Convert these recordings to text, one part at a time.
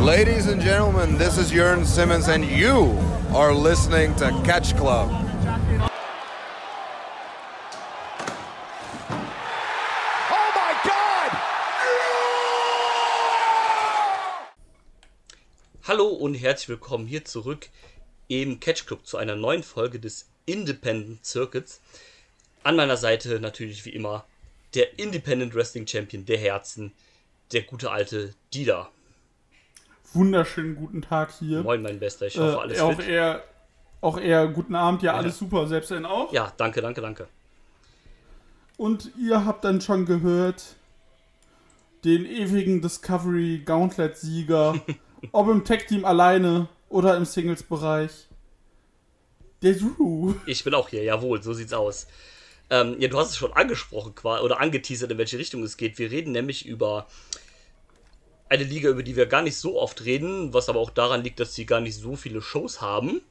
Ladies and gentlemen, this is Jörn Simmons, and you are listening to Catch Club. Oh my God! Hallo und herzlich willkommen hier zurück im Catch Club zu einer neuen Folge des Independent Circuits. An meiner Seite natürlich wie immer der Independent Wrestling Champion der Herzen, der gute alte Dida. Wunderschönen guten Tag hier. Moin, mein Bester, ich hoffe, alles äh, auch fit. eher, auch eher guten Abend, ja, alles super, selbst dann auch. Ja, danke, danke, danke. Und ihr habt dann schon gehört, den ewigen Discovery Gauntlet Sieger, ob im Tag Team alleine oder im Singles Bereich. Der Drew. Ich bin auch hier, jawohl, so sieht's aus. Ähm, ja, du hast es schon angesprochen oder angeteasert, in welche Richtung es geht. Wir reden nämlich über eine Liga, über die wir gar nicht so oft reden, was aber auch daran liegt, dass sie gar nicht so viele Shows haben.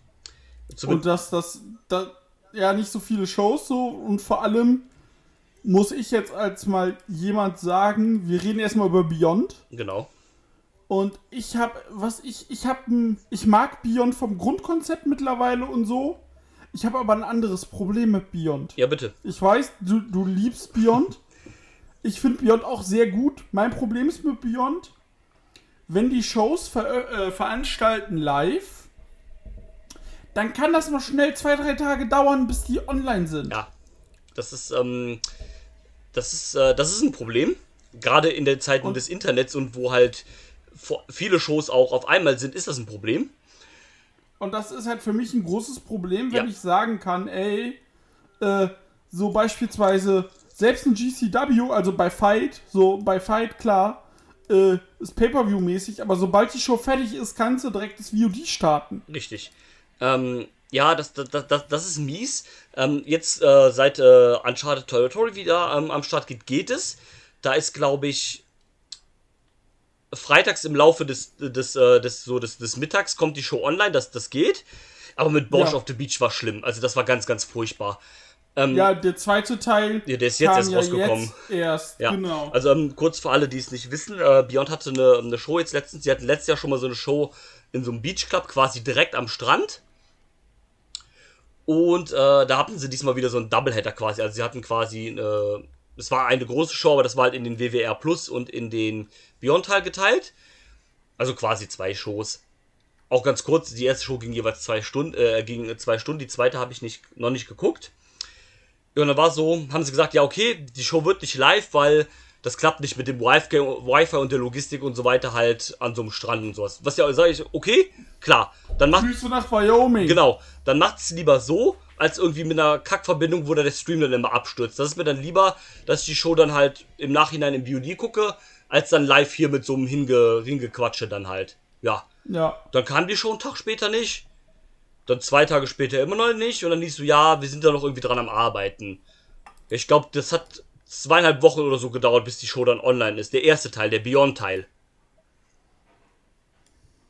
Und Zumindest, dass das, da, ja, nicht so viele Shows so und vor allem muss ich jetzt als mal jemand sagen, wir reden erstmal über Beyond. genau. Und ich habe, was ich, ich habe, ich mag Beyond vom Grundkonzept mittlerweile und so. Ich habe aber ein anderes Problem mit Beyond. Ja, bitte. Ich weiß, du, du liebst Beyond. Ich finde Beyond auch sehr gut. Mein Problem ist mit Beyond, wenn die Shows ver äh, veranstalten live, dann kann das mal schnell zwei, drei Tage dauern, bis die online sind. Ja, das ist, ähm, das ist, äh, das ist ein Problem. Gerade in den Zeiten Und- des Internets und wo halt viele Shows auch auf einmal sind, ist das ein Problem. Und das ist halt für mich ein großes Problem, wenn Ja. ich sagen kann, ey, äh, so beispielsweise selbst ein GCW, also bei Fight, so bei Fight, klar, äh, ist Pay-Per-View-mäßig, aber sobald die Show fertig ist, kannst du direkt das VOD starten. Richtig. Ähm, ja, das, das, das, das ist mies. Ähm, jetzt äh, seit äh, Uncharted Territory wieder ähm, am Start geht, geht es. Da ist, glaube ich, freitags im Laufe des, des, äh, des, so des, des Mittags kommt die Show online, das, das geht. Aber mit Bosch Ja. auf the Beach war schlimm. Also das war ganz, ganz furchtbar. Ähm, Ja, der zweite Teil Ja, der ist jetzt erst rausgekommen. jetzt erst, Ja, genau. also ähm, kurz für alle, die es nicht wissen, äh, Beyond hatte eine, eine Show jetzt letztens, sie hatten letztes Jahr schon mal so eine Show in so einem Beachclub, quasi direkt am Strand. Und äh, da hatten sie diesmal wieder so einen Doubleheader quasi. Also sie hatten quasi, äh, es war eine große Show, aber das war halt in den WWR Plus und in den Beyond-Teil geteilt. Also quasi zwei Shows. Auch ganz kurz, die erste Show ging jeweils zwei Stunden, äh, ging zwei Stunden, die zweite habe ich nicht, noch nicht geguckt. Ja, und dann war so, haben sie gesagt, ja, okay, die Show wird nicht live, weil das klappt nicht mit dem Wi-Fi und der Logistik und so weiter halt an so einem Strand und sowas. Was ja, sage ich, okay, klar, dann macht, Grüße nach Wyoming. genau, dann macht es lieber so, als irgendwie mit einer Kackverbindung, wo da der Stream dann immer abstürzt. Das ist mir dann lieber, dass ich die Show dann halt im Nachhinein im VOD gucke, als dann live hier mit so einem Hinge Hingequatsche dann halt. Ja, Ja. dann kam die Show einen Tag später nicht. Dann zwei Tage später immer noch nicht. Und dann liest du, ja, wir sind da noch irgendwie dran am Arbeiten. Ich glaube, das hat zweieinhalb Wochen oder so gedauert, bis die Show dann online ist. Der erste Teil, der Beyond-Teil.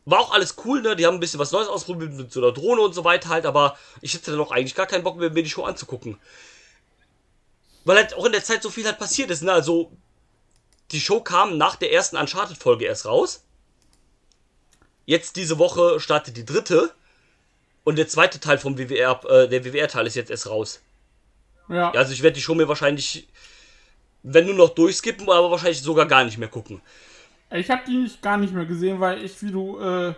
War auch alles cool, ne? Die haben ein bisschen was Neues ausprobiert mit so einer Drohne und so weiter halt, aber ich hätte dann auch eigentlich gar keinen Bock mehr, mir die Show anzugucken. Weil halt auch in der Zeit so viel halt passiert ist, ne? Also, die Show kam nach der ersten Uncharted-Folge erst raus. Jetzt diese Woche startet die dritte. Und der zweite Teil vom WWR, äh, der WWR-Teil ist jetzt erst raus. Ja. Ja, also ich werde die Show mir wahrscheinlich, wenn nur noch durchskippen, aber wahrscheinlich sogar gar nicht mehr gucken. Ich habe die nicht, gar nicht mehr gesehen, weil ich, wie du, äh,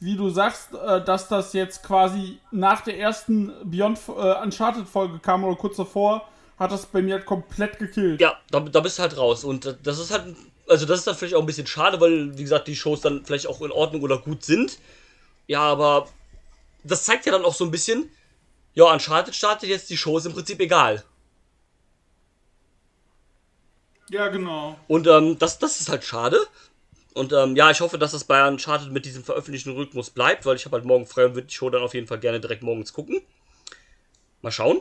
wie du sagst, äh, dass das jetzt quasi nach der ersten Beyond äh, Uncharted Folge kam oder kurz davor, hat das bei mir halt komplett gekillt. Ja, da, da bist du halt raus. Und äh, das ist halt, also das ist dann vielleicht auch ein bisschen schade, weil, wie gesagt, die Shows dann vielleicht auch in Ordnung oder gut sind. Ja, aber das zeigt ja dann auch so ein bisschen, ja, Uncharted startet jetzt, die Show ist im Prinzip egal. Ja, genau. Und ähm, das, das ist halt schade. Und ähm, ja, ich hoffe, dass das bei Uncharted mit diesem veröffentlichten Rhythmus bleibt, weil ich habe halt morgen frei und würde die Show dann auf jeden Fall gerne direkt morgens gucken. Mal schauen.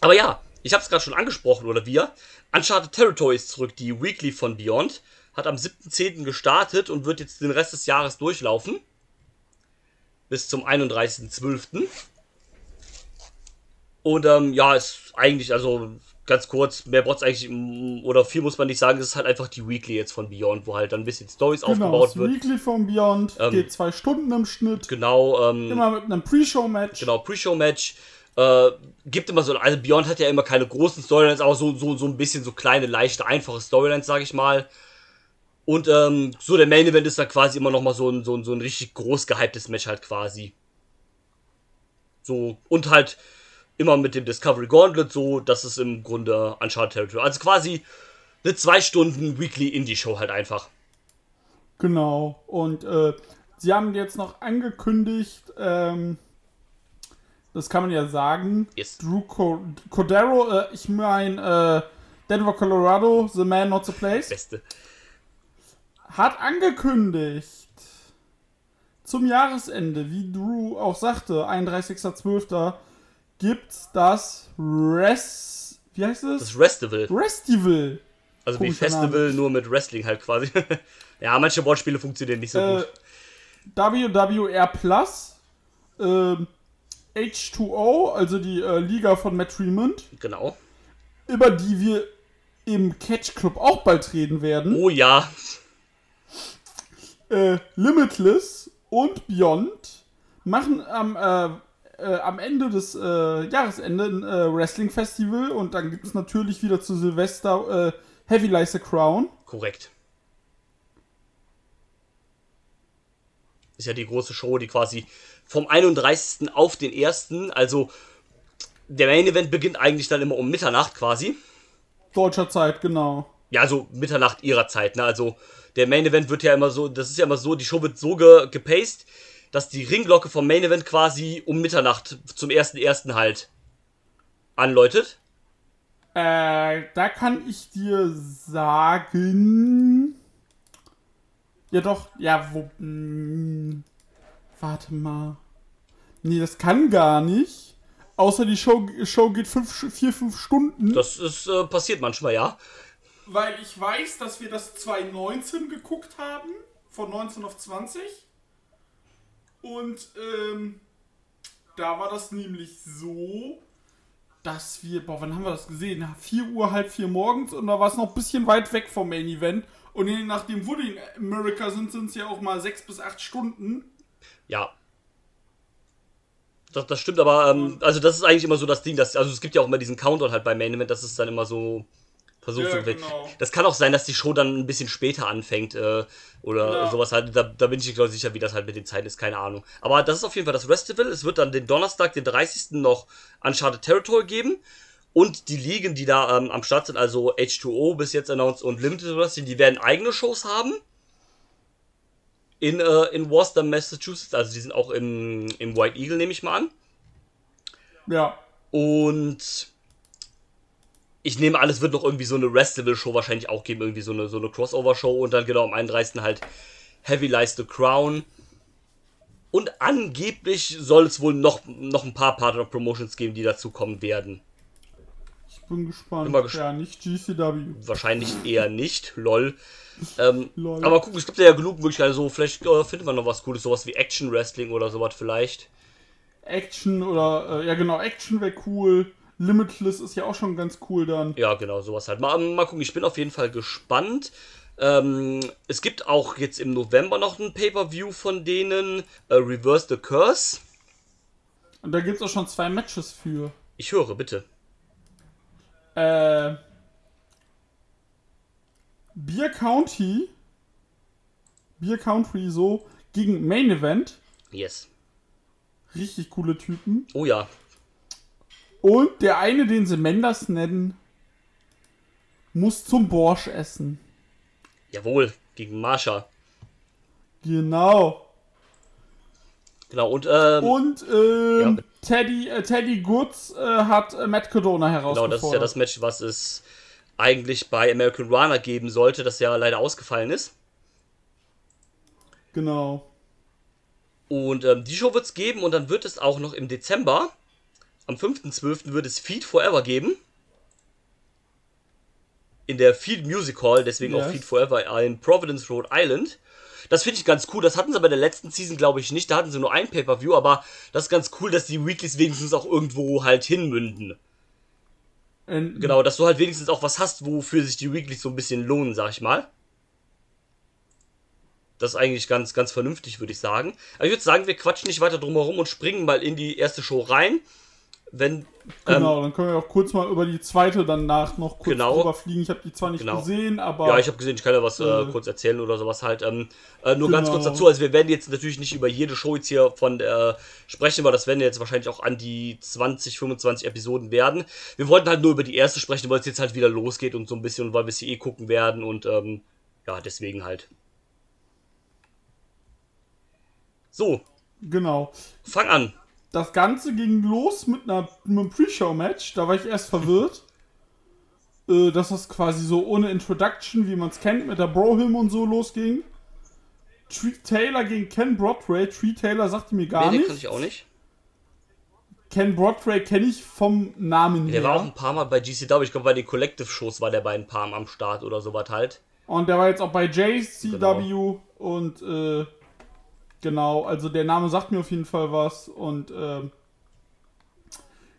Aber ja, ich habe es gerade schon angesprochen, oder wir. Uncharted Territory ist zurück. Die Weekly von Beyond hat am 7.10. gestartet und wird jetzt den Rest des Jahres durchlaufen. Bis zum 31.12. Und ähm, ja, ist eigentlich, also ganz kurz, mehr braucht eigentlich, mm, oder viel muss man nicht sagen, es ist halt einfach die Weekly jetzt von Beyond, wo halt dann ein bisschen Stories Genau, aufgebaut das wird. Weekly von Beyond Ähm, geht zwei Stunden im Schnitt. Genau, ähm, Immer mit einem Pre-Show-Match. genau, Pre-Show-Match. Äh, gibt immer so, also Beyond hat ja immer keine großen Storylines, aber so, so, so ein bisschen so kleine, leichte, einfache Storylines, sag ich mal. Und ähm, so der Main Event ist dann quasi immer noch mal so ein, so ein, so ein richtig groß gehyptes Match halt quasi. So, und halt immer mit dem Discovery Gauntlet, so, das ist im Grunde Uncharted Territory. Also quasi eine zwei Stunden Weekly Indie-Show halt einfach. Genau. Und äh, sie haben jetzt noch angekündigt, ähm, das kann man ja sagen, Yes. Drew Co Cordero, äh, ich meine äh, Denver, Colorado, The Man Not the Place, Beste. Hat angekündigt, zum Jahresende, wie Drew auch sagte, 31.12. gibt's das Res... Wie heißt es? Das Restival. Restival. Also wie Festival, nur mit Wrestling halt quasi. ja, manche Wortspiele funktionieren nicht so Äh, gut. WWR Plus, ähm, H2O, also die äh, Liga von Matt Tremont, Genau. über die wir im Catch Club auch bald reden werden. Oh ja. Äh, Limitless und Beyond machen am, äh, äh, am Ende des äh, Jahresende ein äh, Wrestling Festival und dann gibt es natürlich wieder zu Silvester äh, Heavy Lies the Crown. Korrekt. Ist ja die große Show, die quasi vom 31. auf den 1., also der Main Event beginnt eigentlich dann immer um Mitternacht quasi. Deutscher Zeit, genau. Ja, also Mitternacht ihrer Zeit, ne? Also der Main Event wird ja immer so, das ist ja immer so, die Show wird so ge gepaced, dass die Ringglocke vom Main Event quasi um Mitternacht zum 1.1. halt anläutet. Äh, da kann ich dir sagen. Ja, doch, ja, wo. Mh, warte mal. Nee, das kann gar nicht. Außer die Show, Show geht fünf, vier, fünf Stunden. Das ist äh, passiert manchmal, ja. Weil ich weiß, dass wir das 2019 geguckt haben. Von 19 auf 20. Und ähm, da war das nämlich so, dass wir, boah, wann haben wir das gesehen? 4 Uhr, halb 4 morgens und da war es noch ein bisschen weit weg vom Main Event. Und je nachdem, wo die in America sind, sind es ja auch mal 6 bis 8 Stunden. Ja. Das, das stimmt, aber ähm, also das ist eigentlich immer so das Ding, dass, also es gibt ja auch immer diesen Countdown halt beim Main Event, das ist dann immer so versucht Ja, zu genau. Das kann auch sein, dass die Show dann ein bisschen später anfängt äh, oder Ja. sowas halt. Da, da bin ich nicht sicher, wie das halt mit den Zeiten ist, keine Ahnung. Aber das ist auf jeden Fall das Festival. Es wird dann den Donnerstag, den 30. noch Uncharted Territory geben. Und die Ligen, die da ähm, am Start sind, also H2O bis jetzt announced und Limited Wrestling, die werden eigene Shows haben. In, äh, in Worcester, Massachusetts. Also die sind auch im, im White Eagle, nehme ich mal an. Ja. Und ich nehme an, es wird noch irgendwie so eine Restival-Show wahrscheinlich auch geben, irgendwie so eine, so eine Crossover-Show und dann genau am 31. halt Heavy Lies the Crown. Und angeblich soll es wohl noch, noch ein paar Partner-Promotions geben, die dazu kommen werden. Ich bin gespannt. Bin mal gesp- ja, nicht GCW. Wahrscheinlich eher nicht, lol. Ähm, Lol. Aber guck, es gibt ja genug Möglichkeiten, so vielleicht äh, findet man noch was Cooles, sowas wie Action Wrestling oder sowas vielleicht. Action oder, äh, ja genau, Action wäre cool. Limitless ist ja auch schon ganz cool dann. Ja, genau, sowas halt. Mal, mal gucken, ich bin auf jeden Fall gespannt. Ähm, es gibt auch jetzt im November noch ein Pay-Per-View von denen, äh, Reverse the Curse. Und da gibt es auch schon zwei Matches für. Ich höre, bitte. Äh, Beer County, Beer Country so, gegen Main Event. Yes. Richtig coole Typen. Oh ja, Und der eine, den sie Menders nennen, muss zum Borsch essen. jawohl, gegen Marsha. Genau. Genau, und ähm, Und ähm, Ja. Teddy, äh, Teddy Goods äh, hat äh, Matt Cardona genau, herausgefordert. das ist ja das Match, was es eigentlich bei American Runner geben sollte, das ja leider ausgefallen ist. Genau. Und ähm, die Show wird es geben und dann wird es auch noch im Dezember, am 5.12. wird es Feed Forever geben. In der Feed Music Hall, deswegen auch Yes. Feed Forever in Providence, Rhode Island. Das finde ich ganz cool. Das hatten sie bei der letzten Season, glaube ich, nicht. Da hatten sie nur ein Pay-Per-View, aber das ist ganz cool, dass die Weeklies wenigstens auch irgendwo halt hinmünden. enden. Genau, dass du halt wenigstens auch was hast, wofür sich die Weeklies so ein bisschen lohnen, sag ich mal. Das ist eigentlich ganz, ganz vernünftig, würde ich sagen. Aber ich würde sagen, wir quatschen nicht weiter drum herum und springen mal in die erste Show rein. Wenn. Genau, Ähm, dann können wir auch kurz mal über die zweite danach noch kurz Genau. drüber fliegen. Ich habe die zwar nicht Genau. gesehen, aber ja, ich habe gesehen, ich kann ja was äh, Äh, kurz erzählen oder sowas halt. Ähm, äh, nur ganz Genau. kurz dazu, also wir werden jetzt natürlich nicht über jede Show jetzt hier von äh, sprechen, weil das werden jetzt wahrscheinlich auch an die 20, 25 Episoden werden. Wir wollten halt nur über die erste sprechen, weil es jetzt halt wieder losgeht und so ein bisschen, weil wir sie eh gucken werden und ähm, ja, deswegen halt. So, genau. fang an. Das Ganze ging los mit, einer, mit einem Pre-Show-Match. Da war ich erst verwirrt. äh, dass das quasi so ohne Introduction, wie man es kennt, mit der Bro-Hymn und so losging. Tree Taylor gegen Ken Broadway. Tree Taylor sagte mir gar nee, den nicht. kann ich auch nicht. Ken Broadway kenne ich vom Namen Der her. war auch ein paar Mal bei GCW, ich glaube bei den Collective-Shows war der bei ein paar Mal am Start oder sowas halt. Und der war jetzt auch bei JCW Genau. und äh, genau, also der Name sagt mir auf jeden Fall was und ähm,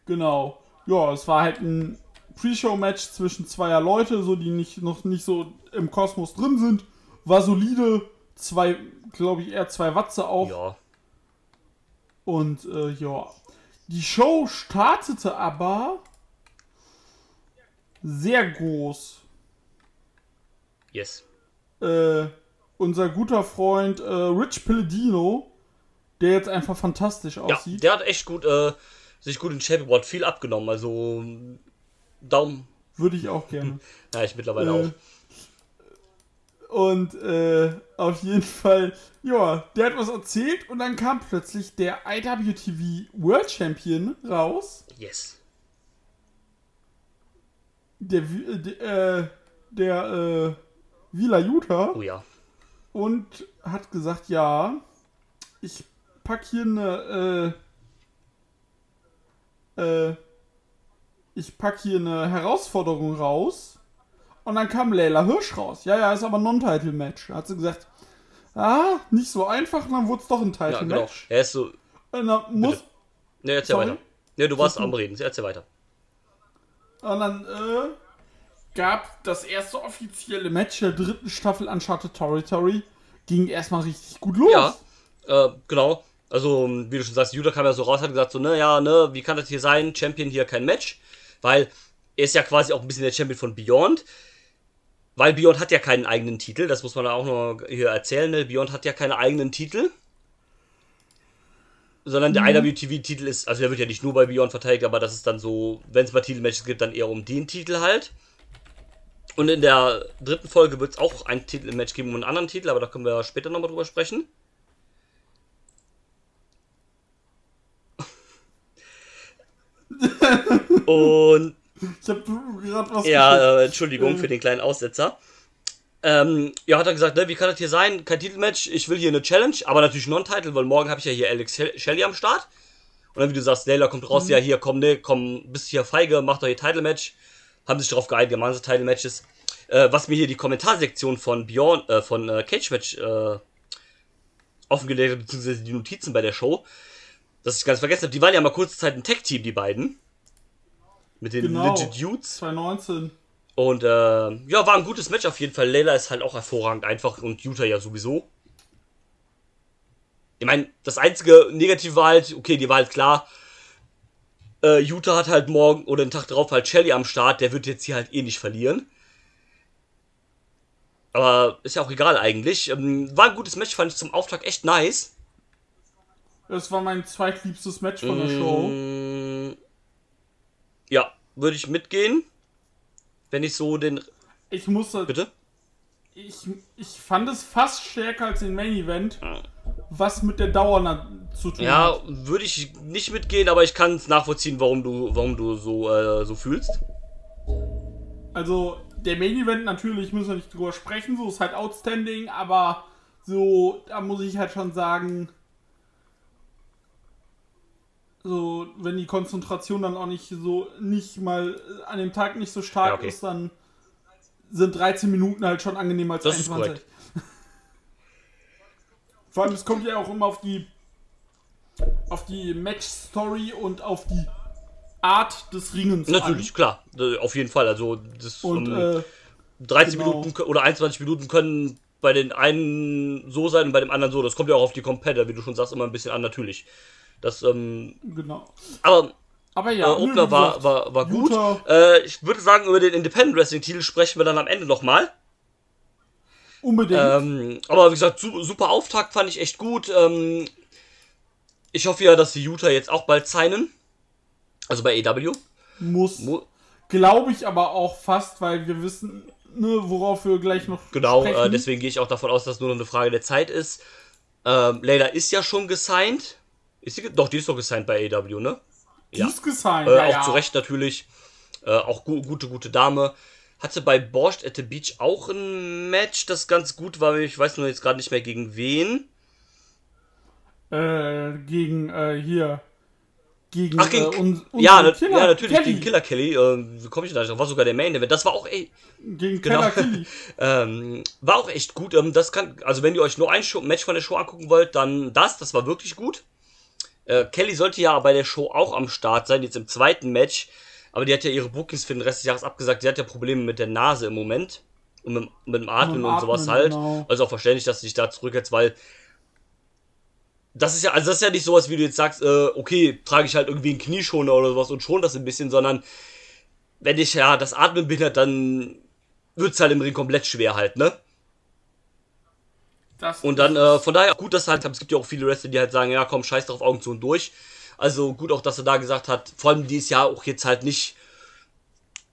genau, ja, es war halt ein Pre-Show-Match zwischen zweier Leute, so die nicht noch nicht so im Kosmos drin sind, war solide, zwei, glaube ich, eher zwei Watze auch Ja. und äh, ja, die Show startete aber sehr groß. Yes. äh, unser guter Freund äh, Rich Pelledino, der jetzt einfach fantastisch Ja, aussieht. der hat echt gut, äh, sich gut in Shape gebracht, viel abgenommen. Also Daumen, Würde ich auch gerne. ja, ich mittlerweile Äh, auch. Und äh, auf jeden Fall, ja, der hat was erzählt und dann kam plötzlich der IWTV World Champion raus. Yes. Der, der, äh, der äh, Vila Utah. Oh ja. Und hat gesagt, ja, ich pack hier eine, äh, äh, ich pack hier eine Herausforderung raus. Und dann kam Leila Hirsch raus. Ja, ja, ist aber ein Non-Title-Match. Hat sie gesagt, ah, nicht so einfach, und dann wurde es doch ein Ja, genau. Title-Match. Er ist so. Und dann muss, Ne, erzähl Sorry? weiter. Ne, du warst am Reden. Erzähl weiter. Und dann äh, gab das erste offizielle Match der dritten Staffel Uncharted Territory. Ging erstmal richtig gut los. Ja, äh, genau. Also, wie du schon sagst, Judah kam ja so raus, hat gesagt so, ne, ja, ne, wie kann das hier sein? Champion hier kein Match. Weil er ist ja quasi auch ein bisschen der Champion von Beyond. Weil Beyond hat ja keinen eigenen Titel, das muss man auch noch hier erzählen, ne? Beyond hat ja keine eigenen Titel. Sondern der IWTV-Titel ist, also der wird ja nicht nur bei Beyond verteidigt, aber das ist dann so, wenn es mal Titelmatches gibt, dann eher um den Titel halt. Und in der dritten Folge wird es auch ein Titelmatch geben um einen anderen Titel, aber da können wir später nochmal drüber sprechen. Und Ich habe gerade was ja, äh, Entschuldigung für den kleinen Aussetzer. Ähm, ja, hat er gesagt, ne, wie kann das hier sein? Kein Titelmatch, ich will hier eine Challenge, aber natürlich Non-Title, weil morgen habe ich ja hier Alex Shell- Shelley am Start. Und dann, wie du sagst, Layla kommt raus, ja, hier, komm, ne, komm, bist hier feige, mach doch hier Title-Match. Haben sich darauf geeinigt, so Title-Matches. Äh, was mir hier die Kommentarsektion von Bjorn, äh, von äh, Cage Match äh, offengelegt hat, beziehungsweise die Notizen bei der Show, dass ich ganz vergessen habe, die waren ja mal kurze Zeit ein Tech-Team, die beiden. Mit den Genau. Legit Dudes. 2019. Und äh, ja, war ein gutes Match auf jeden Fall. Layla ist halt auch hervorragend einfach und Utah ja sowieso. Ich meine, das einzige Negative war halt, okay, die war halt klar. Äh, Utah hat halt morgen oder den Tag drauf halt Shelly am Start, der wird jetzt hier halt eh nicht verlieren. Aber ist ja auch egal eigentlich. Ähm, war ein gutes Match, fand ich zum Auftakt echt nice. Das war mein zweitliebstes Match von der Show. Mm, ja, würde ich mitgehen. Wenn ich so den. Ich musste. Bitte? Ich, ich fand es fast stärker als den Main Event, was mit der Dauer zu tun Ja, hat. würde ich nicht mitgehen, aber ich kann es nachvollziehen, warum du, warum du so, äh, so fühlst. Also, der Main Event natürlich, müssen wir nicht drüber sprechen, so ist halt outstanding, aber so, da muss ich halt schon sagen, so, wenn die Konzentration dann auch nicht so, nicht mal an dem Tag nicht so stark Ja, okay. ist, dann sind 13 Minuten halt schon angenehmer als Das ist 21. Vor allem, es kommt ja auch immer auf die auf die Match-Story und auf die Art des Ringens Natürlich, klar. Äh, Auf jeden Fall. Also, das an. Und ähm, äh, 13 genau. Minuten oder 21 Minuten können bei den einen so sein und bei dem anderen so. Das kommt ja auch auf die Competitor, wie du schon sagst, immer ein bisschen an, natürlich. Das, ähm, genau. aber Aber äh, ja, nö, Opener war, war, war gut. Äh, ich würde sagen, über den Independent Wrestling Titel sprechen wir dann am Ende nochmal. Unbedingt. Ähm, aber wie gesagt, su super Auftakt fand ich echt gut. Ähm, ich hoffe ja, dass die Utah jetzt auch bald signen. Also bei AW. muss. Mu Glaube ich aber auch fast, weil wir wissen, ne, worauf wir gleich noch genau, äh, deswegen gehe ich auch davon aus, dass nur noch eine Frage der Zeit ist. Ähm, Layla ist ja schon gesigned. Ist sie, doch, die ist doch gesigned bei AW, ne? Die ja. ist gesigned, Äh, ja, auch ja. zu Recht natürlich. Äh, auch gu gute, gute Dame. Hatte bei Borscht at the Beach auch ein Match, das ganz gut war. Ich weiß nur jetzt gerade nicht mehr gegen wen. Äh, gegen, äh, hier. Gegen, Ach, gegen, äh, un, ja, na, Killer ja, natürlich, Kelly. gegen Killer Kelly. Äh, wie komme ich da nicht? War sogar der Main Event. Das war auch, ey, Gegen Genau. Keller Kelly. ähm, war auch echt gut. Ähm, das kann, also wenn ihr euch nur ein Show, Match von der Show angucken wollt, dann das, das war wirklich gut. Äh, Kelly sollte ja bei der Show auch am Start sein, jetzt im zweiten Match. Aber die hat ja ihre Bookings für den Rest des Jahres abgesagt. Sie hat ja Probleme mit der Nase im Moment. Und mit, mit dem Atmen dem und sowas Atmen, halt. genau. Also auch verständlich, dass sie sich da zurückhetzt, weil das ist ja, also das ist ja nicht sowas, wie du jetzt sagst, äh, okay, trage ich halt irgendwie einen Knieschoner oder sowas und schon das ein bisschen, sondern wenn ich ja das Atmen behindert, dann wird's halt im Ring komplett schwer halt, ne? Das Und dann, äh, von daher gut, dass halt, es gibt ja auch viele Wrestler, die halt sagen, ja komm, scheiß drauf, Augen zu und durch. Also gut auch, dass er da gesagt hat, vor allem die ist ja auch jetzt halt nicht,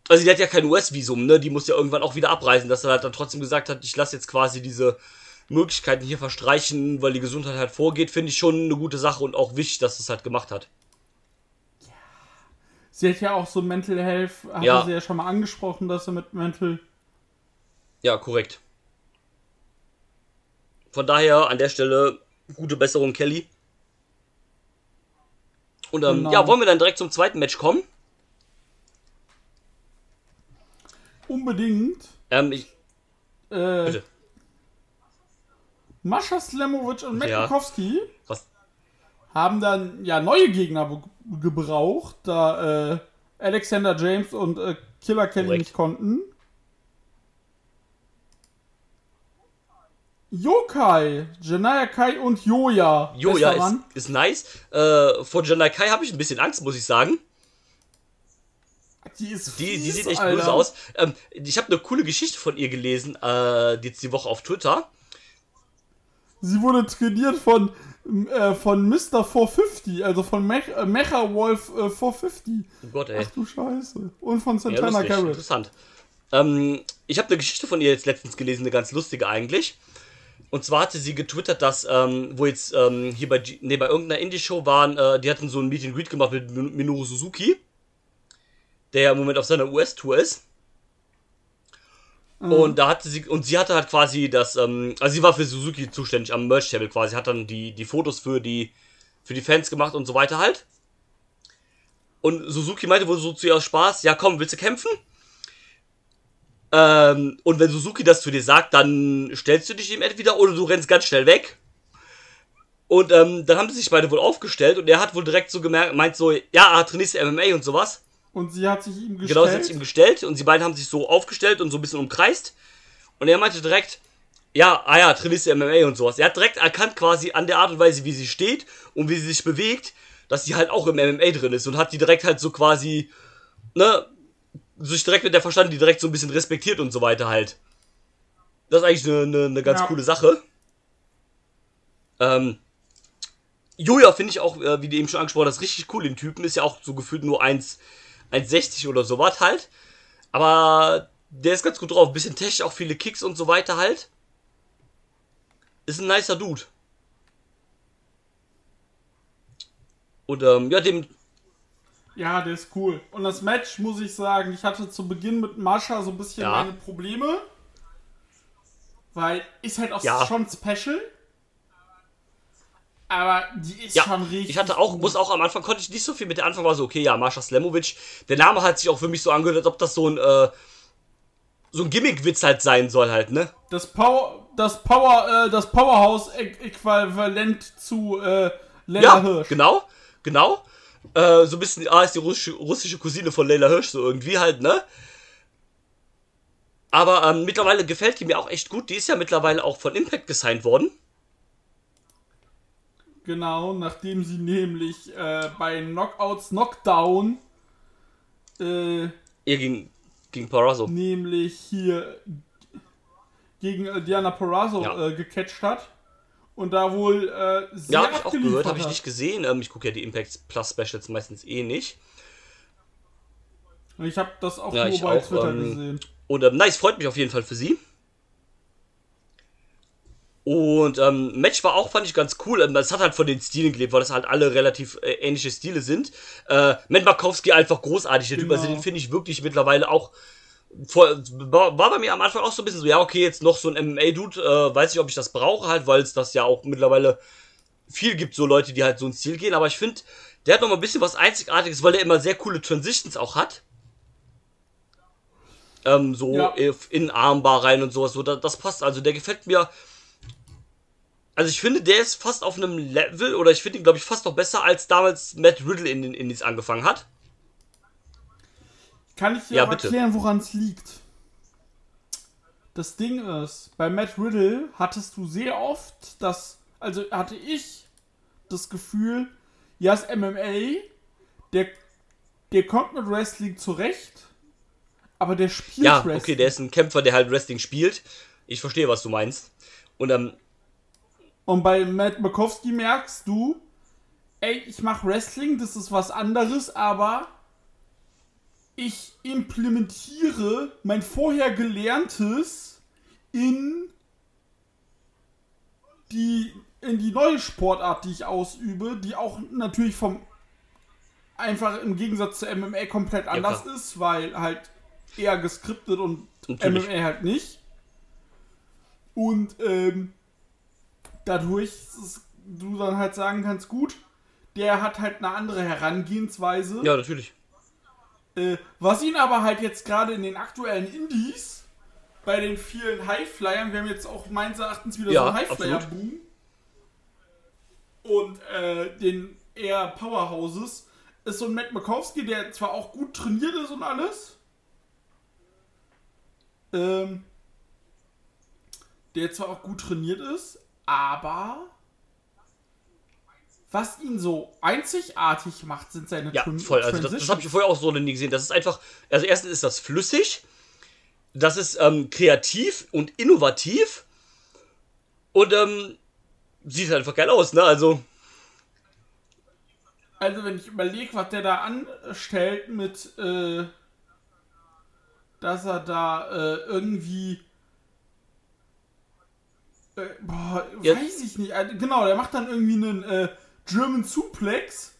also die hat ja kein US-Visum, ne? Die muss ja irgendwann auch wieder abreisen, dass er halt dann trotzdem gesagt hat, ich lasse jetzt quasi diese Möglichkeiten hier verstreichen, weil die Gesundheit halt vorgeht, finde ich schon eine gute Sache und auch wichtig, dass es halt gemacht hat. Sie hat ja auch so Mental Health, hatte Ja. sie ja schon mal angesprochen, dass sie mit Mental. Ja, korrekt. Von daher an der Stelle gute Besserung, Kelly. Und ähm, Genau. ja, wollen wir dann direkt zum zweiten Match kommen? Unbedingt. Ähm, ich, Äh, bitte. Mascha Slamovic und Matt Ja. Was? haben dann ja neue Gegner gebraucht, da äh, Alexander James und äh, Killer Kelly Korrekt. nicht konnten. Yokai, Janaya Kai und Joja. Joja ist, ist nice. Äh, vor Janai Kai habe ich ein bisschen Angst, muss ich sagen. Die ist Die, die fies, sieht echt Alter. böse aus. Ähm, ich habe eine coole Geschichte von ihr gelesen, äh, jetzt die Woche auf Twitter. Sie wurde trainiert von, äh, von Mr. 450, also von Mech, äh, Mecha Wolf äh, 450. Oh Gott, ey. Ach du Scheiße. Und von Ja, Santana lustig, Carrot. interessant. Ähm, ich habe eine Geschichte von ihr jetzt letztens gelesen, eine ganz lustige eigentlich. Und zwar hatte sie getwittert, dass, ähm, wo jetzt ähm, hier bei, G nee, bei irgendeiner Indie-Show waren, äh, die hatten so ein Meet and Greet gemacht mit Min- Minoru Suzuki, der ja im Moment auf seiner US-Tour ist. Und da hatte sie, und sie hatte halt quasi das, ähm, also sie war für Suzuki zuständig am Merch-Table quasi, hat dann die, die Fotos für die, für die Fans gemacht und so weiter halt. Und Suzuki meinte wohl so zu ihr aus Spaß, ja komm, willst du kämpfen? Ähm, und wenn Suzuki das zu dir sagt, dann stellst du dich ihm entweder oder du rennst ganz schnell weg. Und ähm, dann haben sie sich beide wohl aufgestellt und er hat wohl direkt so gemerkt, meint so, ja, er trainierst MMA und sowas. Und sie hat sich ihm gestellt. Genau, sie hat ihm gestellt und sie beiden haben sich so aufgestellt und so ein bisschen umkreist. Und er meinte direkt, ja, ah ja, trainierst MMA und sowas. Er hat direkt erkannt quasi an der Art und Weise, wie sie steht und wie sie sich bewegt, dass sie halt auch im MMA drin ist und hat die direkt halt so quasi, ne, sich direkt mit der verstanden, die direkt so ein bisschen respektiert und so weiter halt. Das ist eigentlich eine, eine, eine ganz Ja. coole Sache. Ähm, Julia finde ich auch, äh, wie du eben schon angesprochen hast, richtig cool. Den Typen ist ja auch so gefühlt nur 1, 1,60 oder sowas halt. Aber der ist ganz gut drauf. Bisschen technisch, auch viele Kicks und so weiter halt. Ist ein nicer Dude. Und ähm, ja, dem. Ja, der ist cool. Und das Match, muss ich sagen, ich hatte zu Beginn mit Mascha so ein bisschen Ja. meine Probleme. Weil ist halt auch Ja. schon special. Aber die ist Ja, schon richtig. ich hatte auch, muss auch am Anfang konnte ich nicht so viel mit der Anfang war so, okay, ja, Marsha Slemovic. Der Name hat sich auch für mich so angehört, als ob das so ein, äh, so ein Gimmickwitz halt sein soll halt, ne? Das Power, das Power, äh, das Powerhouse äquivalent zu äh, Lena Ja, Hirsch. genau, genau. Äh, so ein bisschen, ah, ist die russische, russische Cousine von Leila Hirsch, so irgendwie halt, ne? Aber ähm, mittlerweile gefällt die mir auch echt gut. Die ist ja mittlerweile auch von Impact gesigned worden. Genau, nachdem sie nämlich äh, bei Knockouts Knockdown äh, Ihr gegen, gegen Parazzo. nämlich hier gegen äh, Diana Perazzo Ja. äh, gecatcht hat und da wohl äh, sehr Ja, hab ich auch gehört, habe ich nicht gesehen. Ähm, ich gucke ja die Impact Plus Specials meistens eh nicht. Ich habe das auch Ja, bei auch, Twitter ähm, gesehen. Und ähm, nice, freut mich auf jeden Fall für sie. Und ähm, Match war auch, fand ich ganz cool. Ähm, Es hat halt von den Stilen gelebt, weil das halt alle relativ äh, ähnliche Stile sind. Äh, Matt Markowski einfach großartig. Der Typ, Genau. also den finde ich wirklich mittlerweile auch. Vor, war, bei mir am Anfang auch so ein bisschen so, ja, okay, jetzt noch so ein MMA-Dude, äh, weiß nicht, ob ich das brauche, halt, weil es das ja auch mittlerweile viel gibt, so Leute, die halt so einen Stil gehen. Aber ich finde, der hat noch mal ein bisschen was Einzigartiges, weil der immer sehr coole Transitions auch hat. Ähm, so Ja. in Armbar rein und sowas. So, das, das passt. Also der gefällt mir. Also ich finde, der ist fast auf einem Level, oder ich finde ihn, glaube ich, fast noch besser, als damals Matt Riddle in den Indies angefangen hat. Kann ich dir ja, erklären, woran es liegt? Das Ding ist, bei Matt Riddle hattest du sehr oft das, also hatte ich das Gefühl, ja, ist MMA, der, der kommt mit Wrestling zurecht, aber der spielt Ja, Wrestling. okay, der ist ein Kämpfer, der halt Wrestling spielt. Ich verstehe, was du meinst. Und ähm, Und bei Matt Makowski merkst du, ey, ich mache Wrestling, das ist was anderes, aber ich implementiere mein vorher gelerntes in die in die neue Sportart, die ich ausübe, die auch natürlich vom einfach im Gegensatz zu MMA komplett anders klar. ist, weil halt eher geskriptet und Natürlich. MMA halt nicht. Und ähm, dadurch dass du dann halt sagen kannst, gut, der hat halt eine andere Herangehensweise. ja, natürlich. Äh, was ihn aber halt jetzt gerade in den aktuellen Indies bei den vielen Highflyern, wir haben jetzt auch meines Erachtens wieder Ja, so einen Highflyer-Boom und äh, den eher Powerhouses, ist so ein Matt Makowski, der zwar auch gut trainiert ist und alles, ähm, der zwar auch gut trainiert ist, aber was ihn so einzigartig macht, sind seine Ja, Tran- voll. Also das, das habe ich vorher auch so noch nie gesehen. Das ist einfach, also erstens ist das flüssig, das ist ähm, kreativ und innovativ und ähm, sieht halt einfach geil aus, ne? Also, Also wenn ich überlege, was der da anstellt mit, äh, dass er da äh, irgendwie, äh, boah, Ja. weiß ich nicht. Also, genau, der macht dann irgendwie einen äh, German Suplex,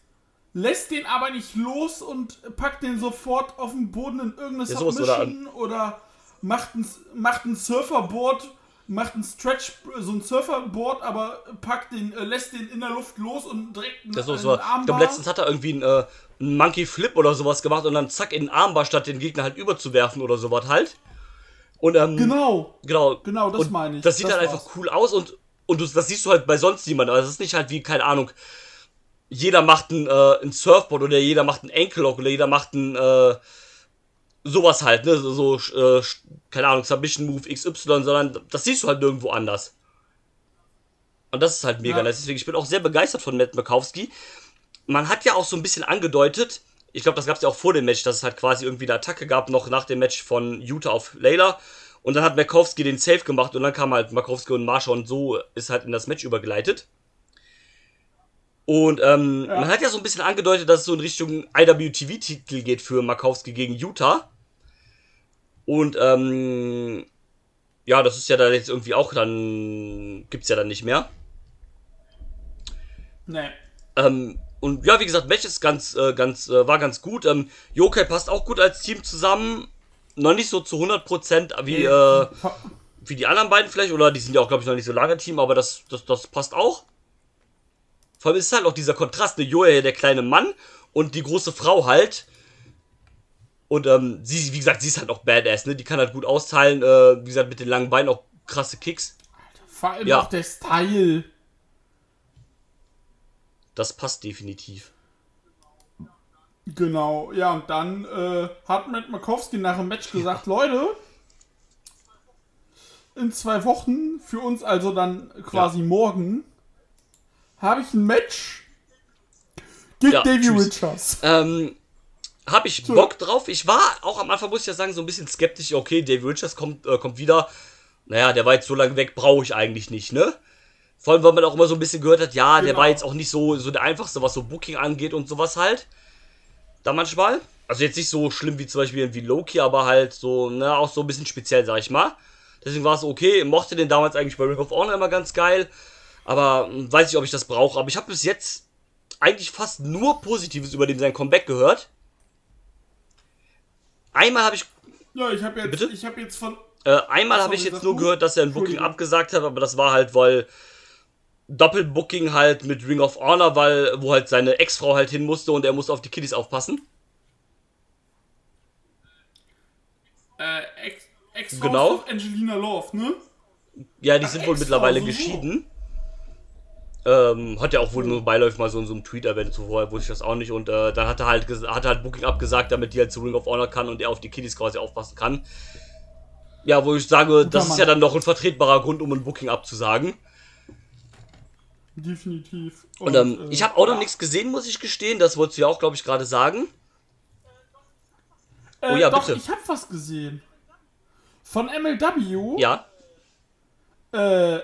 lässt den aber nicht los und packt den sofort auf den Boden in irgendeine Ja, sowas oder Submission oder, macht ein, macht ein Surferboard. Macht ein Stretch, so ein Surferboard, aber packt den, äh, lässt den in der Luft los und direkt einen, das einen so. Ich Armbar. glaube, letztens hat er irgendwie einen, äh, einen Monkey Flip oder sowas gemacht und dann zack in den Armbar, statt den Gegner halt überzuwerfen oder sowas halt. Und, ähm, Genau, Genau. Genau, das meine ich. Das sieht Das halt war's. einfach cool aus und, und du, das siehst du halt bei sonst niemandem. Also es ist nicht halt wie, keine Ahnung, jeder macht ein, äh, ein Surfboard oder jeder macht ein Ankle Lock oder jeder macht ein, äh, sowas halt, ne, so, so äh, keine Ahnung, Submission Move XY, sondern das siehst du halt nirgendwo anders. Und das ist halt mega Ja. nice. Deswegen, ich bin auch sehr begeistert von Matt Makowski. Man hat ja auch so ein bisschen angedeutet, ich glaube, das gab es ja auch vor dem Match, dass es halt quasi irgendwie eine Attacke gab, noch nach dem Match von Utah auf Layla. Und dann hat Makowski den Safe gemacht und dann kam halt Makowski und Marsha und so ist halt in das Match übergeleitet. Und ähm, Ja. man hat ja so ein bisschen angedeutet, dass es so in Richtung IWTV-Titel geht für Makowski gegen Utah. Und ähm, ja, das ist ja dann jetzt irgendwie auch dann, gibt's ja dann nicht mehr. Nee. Ähm, und ja, wie gesagt, Match ist ganz, äh, ganz, äh, war ganz gut. Ähm, Yokai passt auch gut als Team zusammen. Noch nicht so zu 100% wie, äh, wie die anderen beiden vielleicht. Oder die sind ja auch, glaube ich, noch nicht so lange Team, aber das, das, das passt auch. Vor allem ist halt auch dieser Kontrast, ne, Yokai, der kleine Mann und die große Frau halt. Und ähm, sie, wie gesagt, sie ist halt auch badass, ne? Die kann halt gut austeilen, äh, wie gesagt, mit den langen Beinen auch krasse Kicks. Vor allem Ja. auch der Style. Das passt definitiv. Genau, ja, und dann äh, hat Matt Makowski nach dem Match gesagt, Leute, in zwei Wochen, für uns also dann quasi morgen, habe ich ein Match gegen Ja, Davy. Richards. Ähm, hab ich Bock drauf. Ich war auch am Anfang, muss ich ja sagen, so ein bisschen skeptisch. Okay, Dave Richards kommt, äh, kommt wieder. Naja, der war jetzt so lange weg, brauche ich eigentlich nicht, ne? Vor allem, weil man auch immer so ein bisschen gehört hat, ja, der Genau. war jetzt auch nicht so, so der einfachste, was so Booking angeht und sowas halt. Da manchmal. Also jetzt nicht so schlimm wie zum Beispiel wie Loki, aber halt so, ne, auch so ein bisschen speziell, sag ich mal. Deswegen war es okay. Mochte den damals eigentlich bei Ring of Honor immer ganz geil. Aber hm, weiß nicht, ob ich das brauche. Aber ich habe bis jetzt eigentlich fast nur Positives über den sein Comeback gehört. Einmal habe ich, Ja, ich habe jetzt, Bitte? ich habe jetzt von, äh, einmal habe ich jetzt nur gehört, dass er ein Booking abgesagt hat, aber das war halt, weil Doppelbooking halt mit Ring of Honor, weil wo halt seine Ex-Frau halt hin musste und er musste auf die Kiddies aufpassen. äh, Ex, Ex Genau. Angelina Love, ne? Ja, die Ach, sind wohl Ex-Frau, mittlerweile so, so. geschieden. Ähm, hat ja auch wohl nur beiläufig mal so, so einen Tweet erwähnt, zuvor wusste ich das auch nicht. Und äh, dann hat er halt hat er halt Booking abgesagt, damit die halt zu Ring of Honor kann und er auf die Kiddies quasi aufpassen kann. Ja, wo ich sage, das ist Mann. ja dann doch ein vertretbarer Grund, um ein Booking abzusagen. Definitiv. Und ähm, äh, ich habe auch noch ja. nichts gesehen, muss ich gestehen. Das wolltest du ja auch, glaube ich, gerade sagen. Äh, Oh ja, doch, bitte. ich habe was gesehen. Von MLW. Ja. Äh,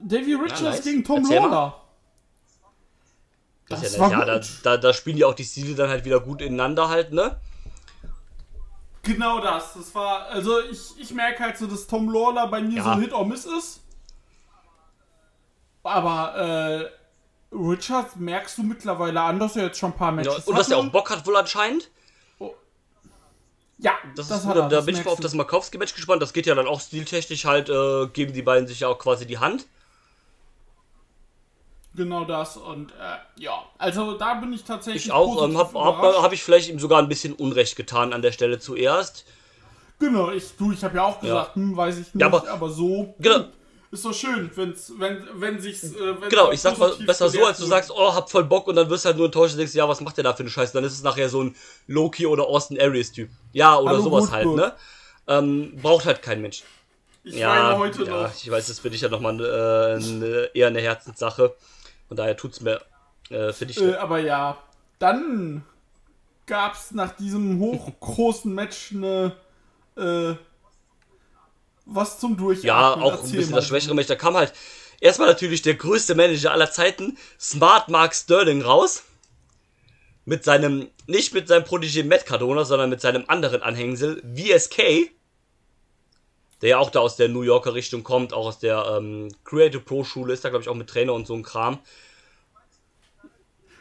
Davy Richards nice. gegen Tom. Lawler. Das, Das ja, war ja da, da, da spielen ja auch die Stile dann halt wieder gut ineinander halt, ne? Genau das. Das war, also ich, ich merke halt so, dass Tom Lawler bei mir Ja. so ein Hit or Miss ist. Aber äh, Richards merkst du mittlerweile an, dass er jetzt schon ein paar Ja, Matches und dass er auch Bock hat wohl anscheinend. Ja, Das, das ist hat gut. Da das bin ich mal auf das Markowski-Match gespannt. Das geht ja dann auch stiltechnisch halt, äh, geben die beiden sich ja auch quasi die Hand. Genau das und äh, ja, also da bin ich tatsächlich Ich auch. Ähm, positiv hab, hab, ich vielleicht ihm sogar ein bisschen Unrecht getan an der Stelle zuerst. Genau, ich, du, ich habe ja auch gesagt, hm, weiß ich nicht, Ja, aber, aber- so Genau. Ist doch schön, wenn's, wenn, wenn sich's, äh, wenn Genau, ich sag mal besser so, als du sagst, oh, hab voll Bock und dann wirst du halt nur enttäuscht und denkst, ja, was macht der da für eine Scheiße? Dann ist es nachher so ein Loki oder Austin Aries Typ. Ja, oder Hallo, sowas halt, ne? Ähm, braucht halt kein Mensch. Ich Ja, heute ja noch. ich weiß, das für dich ja nochmal äh, eine, eher eine Herzenssache. Von daher tut's mir äh, für dich. Äh, aber ja, dann gab's nach diesem hochgroßen Match eine äh, was zum Durchatmen. Ja, auch ein Erzähl bisschen mal. das schwächere Match. Da kam halt erstmal natürlich der größte Manager aller Zeiten, Smart Mark Sterling, raus. Mit seinem, nicht mit seinem Protégé Matt Cardona, sondern mit seinem anderen Anhängsel, VSK. Der ja auch da aus der New Yorker Richtung kommt, auch aus der ähm, Creative Pro Schule, ist da glaube ich auch mit Trainer und so ein Kram.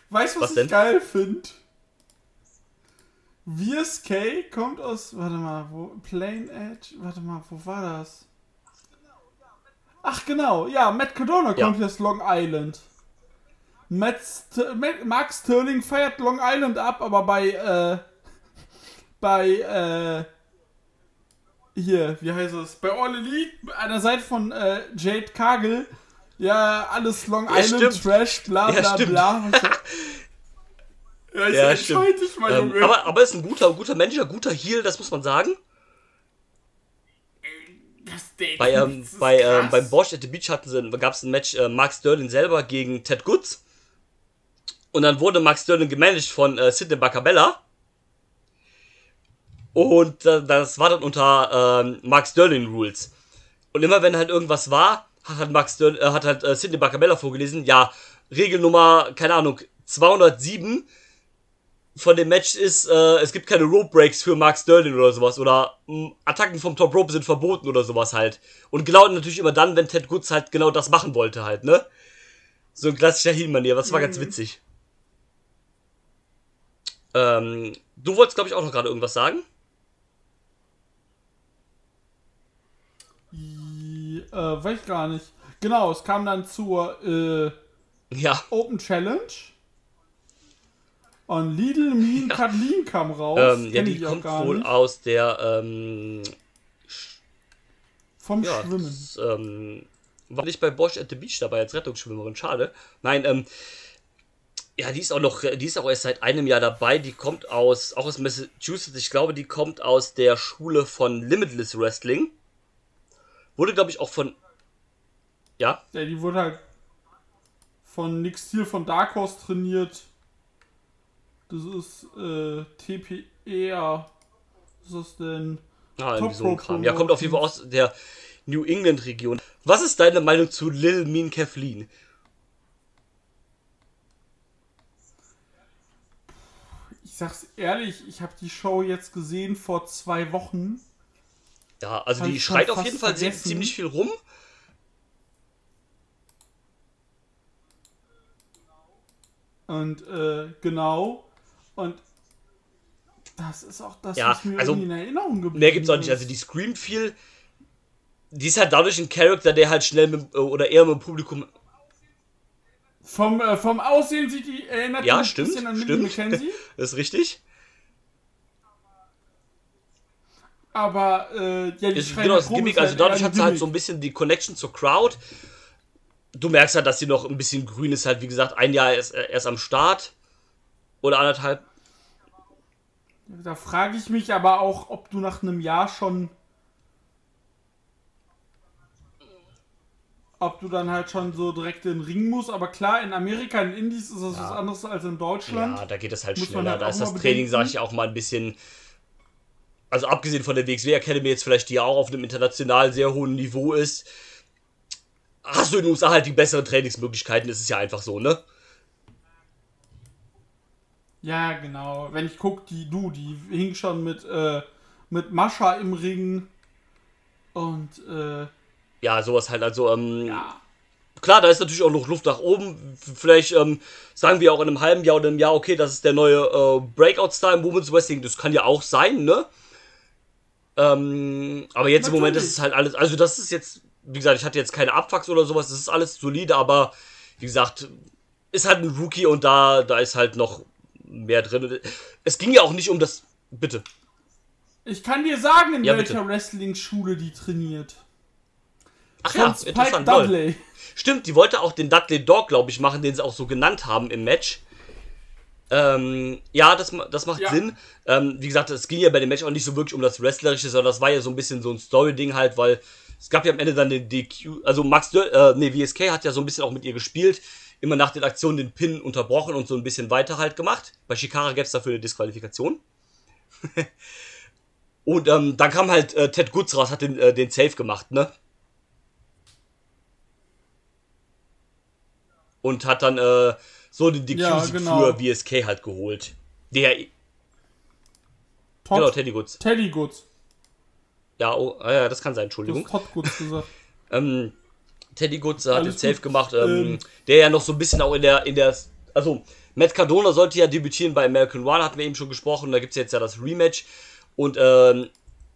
Weißt du, was, Was ich denn? geil finde? VSK kommt aus, warte mal, wo, Plain Edge, warte mal, wo war das? Ach genau, ja, Matt Cardona Ja. kommt aus Long Island. Matt St Matt, Mark Sterling feiert Long Island ab, aber bei, äh, bei, äh, hier, wie heißt es? Bei All Elite, an der Seite von äh, Jade Cargill, ja, alles Long Ja, Island stimmt. Trash, bla Ja, bla stimmt. bla. Ja, ich Ja, entscheide dich mal, Ähm, Junge. aber, aber ist ein guter, guter Manager, guter Heal, das muss man sagen. das Ding, Bei, ähm, das bei, ähm, beim Bosch at the Beach hatten sie, gab es ein Match, äh, Mark Sterling selber gegen Ted Goods. Und dann wurde Mark Sterling gemanagt von äh, Sidney Bacabella. Und äh, das war dann unter ähm, Mark Sterling Rules. Und immer wenn halt irgendwas war, hat halt, Mark Sterling, äh, hat halt äh, Sidney Bacabella vorgelesen, ja, Regelnummer, keine Ahnung, 207 von dem Match ist, äh, es gibt keine Rope Breaks für Mark Sterling oder sowas. Oder mh, Attacken vom Top Rope sind verboten oder sowas halt. Und genau natürlich immer dann, wenn Ted Goods halt genau das machen wollte halt, ne? So ein klassischer Heel-Manier, was war ganz witzig. Ähm, du wolltest, glaube ich, auch noch gerade irgendwas sagen? Die, äh, weiß ich gar nicht. Genau, es kam dann zur äh, Ja. Open Challenge. Und Lidl Mean Kathleen kam raus. Ähm, ja, die kommt wohl nicht. aus der, ähm, Vom ja, Schwimmen. das, ähm, war nicht bei Bosch at the Beach dabei als Rettungsschwimmerin, schade. Nein, ähm, Ja, die ist auch noch, die ist auch erst seit einem Jahr dabei. Die kommt aus, auch aus Massachusetts. Ich glaube, die kommt aus der Schule von Limitless Wrestling. Wurde, glaube ich, auch von. Ja? Ja, die wurde halt von Nick Steel von Dark Horse trainiert. Das ist äh, TPR. Was ist das denn? Ah, irgendwie so ein Kram. Ja, kommt auf jeden Fall aus der New England Region. Was ist deine Meinung zu Lil Mean Kathleen? Ich sag's ehrlich, ich habe die Show jetzt gesehen vor zwei Wochen. Ja, also die schreit auf jeden Fall sehr, ziemlich viel rum. Und äh, genau. Und das ist auch das, ja, was mir also, in Erinnerung geblieben Mehr gibt's auch nicht. Also die screamt viel. Die ist halt dadurch ein Charakter, der halt schnell mit, oder eher mit dem Publikum. Vom, äh, vom Aussehen sieht die erinnert ja, ein stimmt, bisschen an stimmt. McKenzie. das ist richtig. Aber äh, ja, die ist genau das Gimmick. ist Also halt dadurch hat sie halt so ein bisschen die Connection zur Crowd. Du merkst halt, dass sie noch ein bisschen grün ist, halt, wie gesagt, ein Jahr erst, erst am Start. Oder anderthalb. Da frage ich mich aber auch, ob du nach einem Jahr schon. Ob du dann halt schon so direkt in den Ring musst. Aber klar, in Amerika, in Indies ist das was anderes als in Deutschland. Ja, da geht es halt Muss schneller. halt da ist das Training, bedenken. sag ich auch mal, ein bisschen. Also abgesehen von der WXW Academy jetzt vielleicht, die ja auch auf einem international sehr hohen Niveau ist, hast du in den USA halt die besseren Trainingsmöglichkeiten, das ist ja einfach so, ne? Ja, genau. Wenn ich gucke, die du, die hing schon mit, äh, mit Mascha im Ring. Und äh, Ja, sowas halt, also, ähm, ja. klar, da ist natürlich auch noch Luft nach oben. Vielleicht ähm, sagen wir auch in einem halben Jahr oder einem Jahr, okay, das ist der neue äh, Breakout-Star im Women's Wrestling. Das kann ja auch sein, ne? Ähm, aber jetzt im Moment ist Natürlich. es halt alles, also das ist jetzt, wie gesagt, ich hatte jetzt keine Abfucks oder sowas, das ist alles solide, aber wie gesagt, ist halt ein Rookie und da, da ist halt noch mehr drin. Es ging ja auch nicht um das, bitte. Ich kann dir sagen, in Ja, welcher. Wrestling-Schule die trainiert. Ach Von ja, Spike interessant. Dudley. Stimmt, die wollte auch den Dudley Dog, glaube ich, machen, den sie auch so genannt haben im Match. Ähm, ja, das, das macht Ja. Sinn. Ähm, wie gesagt, es ging ja bei dem Match auch nicht so wirklich um das Wrestlerische, sondern das war ja so ein bisschen so ein Story-Ding halt, weil es gab ja am Ende dann den DQ, also Max, Dö- äh, nee, VSK hat ja so ein bisschen auch mit ihr gespielt, immer nach den Aktionen den Pin unterbrochen und so ein bisschen weiter halt gemacht. Bei Shikara gab es dafür eine Disqualifikation. und ähm, dann kam halt äh, Ted Goods raus, hat den, äh, den Save gemacht, ne? und hat dann äh, so den DQ Ja, genau. für VSK halt geholt. Der, Todd, genau, Teddy Goods. Teddy Goods. Ja, oh, ja, das kann sein, Du Entschuldigung. hast Todd Goods gesagt. Ähm, Teddy Goods hat den Safe gemacht, ähm, Ähm. der ja noch so ein bisschen auch in der, in der, also Matt Cardona sollte ja debütieren bei American One, hatten wir eben schon gesprochen, da gibt es jetzt ja das Rematch und ähm,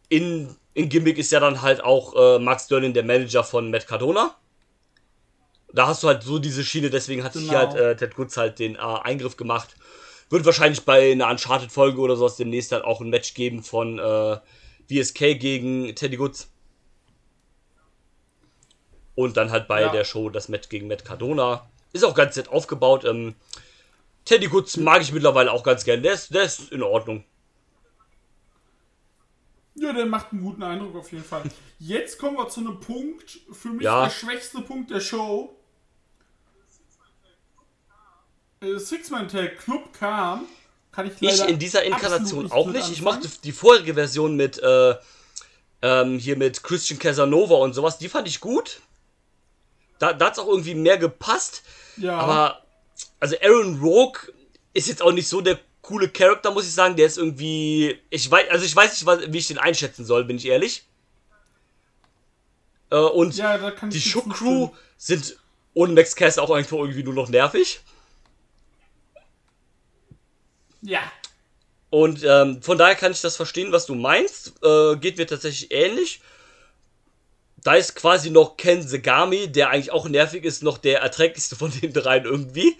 in, in Gimmick ist ja dann halt auch äh, Max Sterling der Manager von Matt Cardona. Da hast du halt so diese Schiene, deswegen hat sich Genau. halt äh, Ted Goods halt den äh, Eingriff gemacht. Wird wahrscheinlich bei einer Uncharted-Folge oder sowas demnächst halt auch ein Match geben von äh, VSK gegen Teddy Goods. Und dann halt bei Ja. der Show das Match gegen Matt Cardona. Ist auch ganz nett aufgebaut. Ähm, Teddy Goods mag ich mittlerweile auch ganz gern. Der ist, der ist in Ordnung. Ja, der macht einen guten Eindruck auf jeden Fall. Jetzt kommen wir zu einem Punkt, für mich Ja. der schwächste Punkt der Show. Äh, Six-Man-Tag Club kam. Kann ich Ich leider in dieser Inkarnation auch mit nicht. Ich mochte die vorherige Version mit äh, ähm, hier mit Christian Casanova und sowas. Die fand ich gut. Da, da hat es auch irgendwie mehr gepasst. Ja, Aber also Aaron Rogue ist jetzt auch nicht so der coole Charakter, muss ich sagen. Der ist irgendwie. Ich weiß, also ich weiß nicht, wie ich den einschätzen soll, bin ich ehrlich. Äh, und ja, die Shook. Crew sind ohne Max Cass auch einfach irgendwie nur noch nervig. Ja, Und ähm, von daher kann ich das verstehen, was du meinst. Äh, geht mir tatsächlich ähnlich. Da ist quasi noch Ken Segami, der eigentlich auch nervig ist, noch der erträglichste von den dreien irgendwie.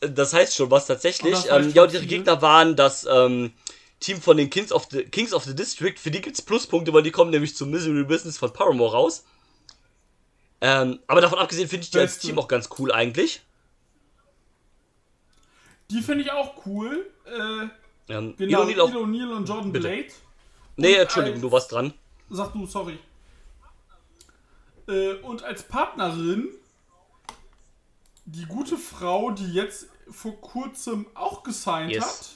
Das heißt schon was tatsächlich. Oh, Ähm, ja, und ihre. Gegner waren das ähm, Team von den Kings of the, Kings of the District. Für die gibt's Pluspunkte, weil die kommen nämlich zum Misery Business von Paramore raus. Ähm, aber davon abgesehen finde ich die als. Team auch ganz cool eigentlich. Die finde ich auch cool. Äh, Ähm, genau, Neal auch- Ilo Neal und Jordan Bitte. Blade. Nee, Und Entschuldigung, du warst dran. Sag du, sorry. Äh, und als Partnerin die gute Frau, die jetzt vor kurzem auch gesigned Yes. hat.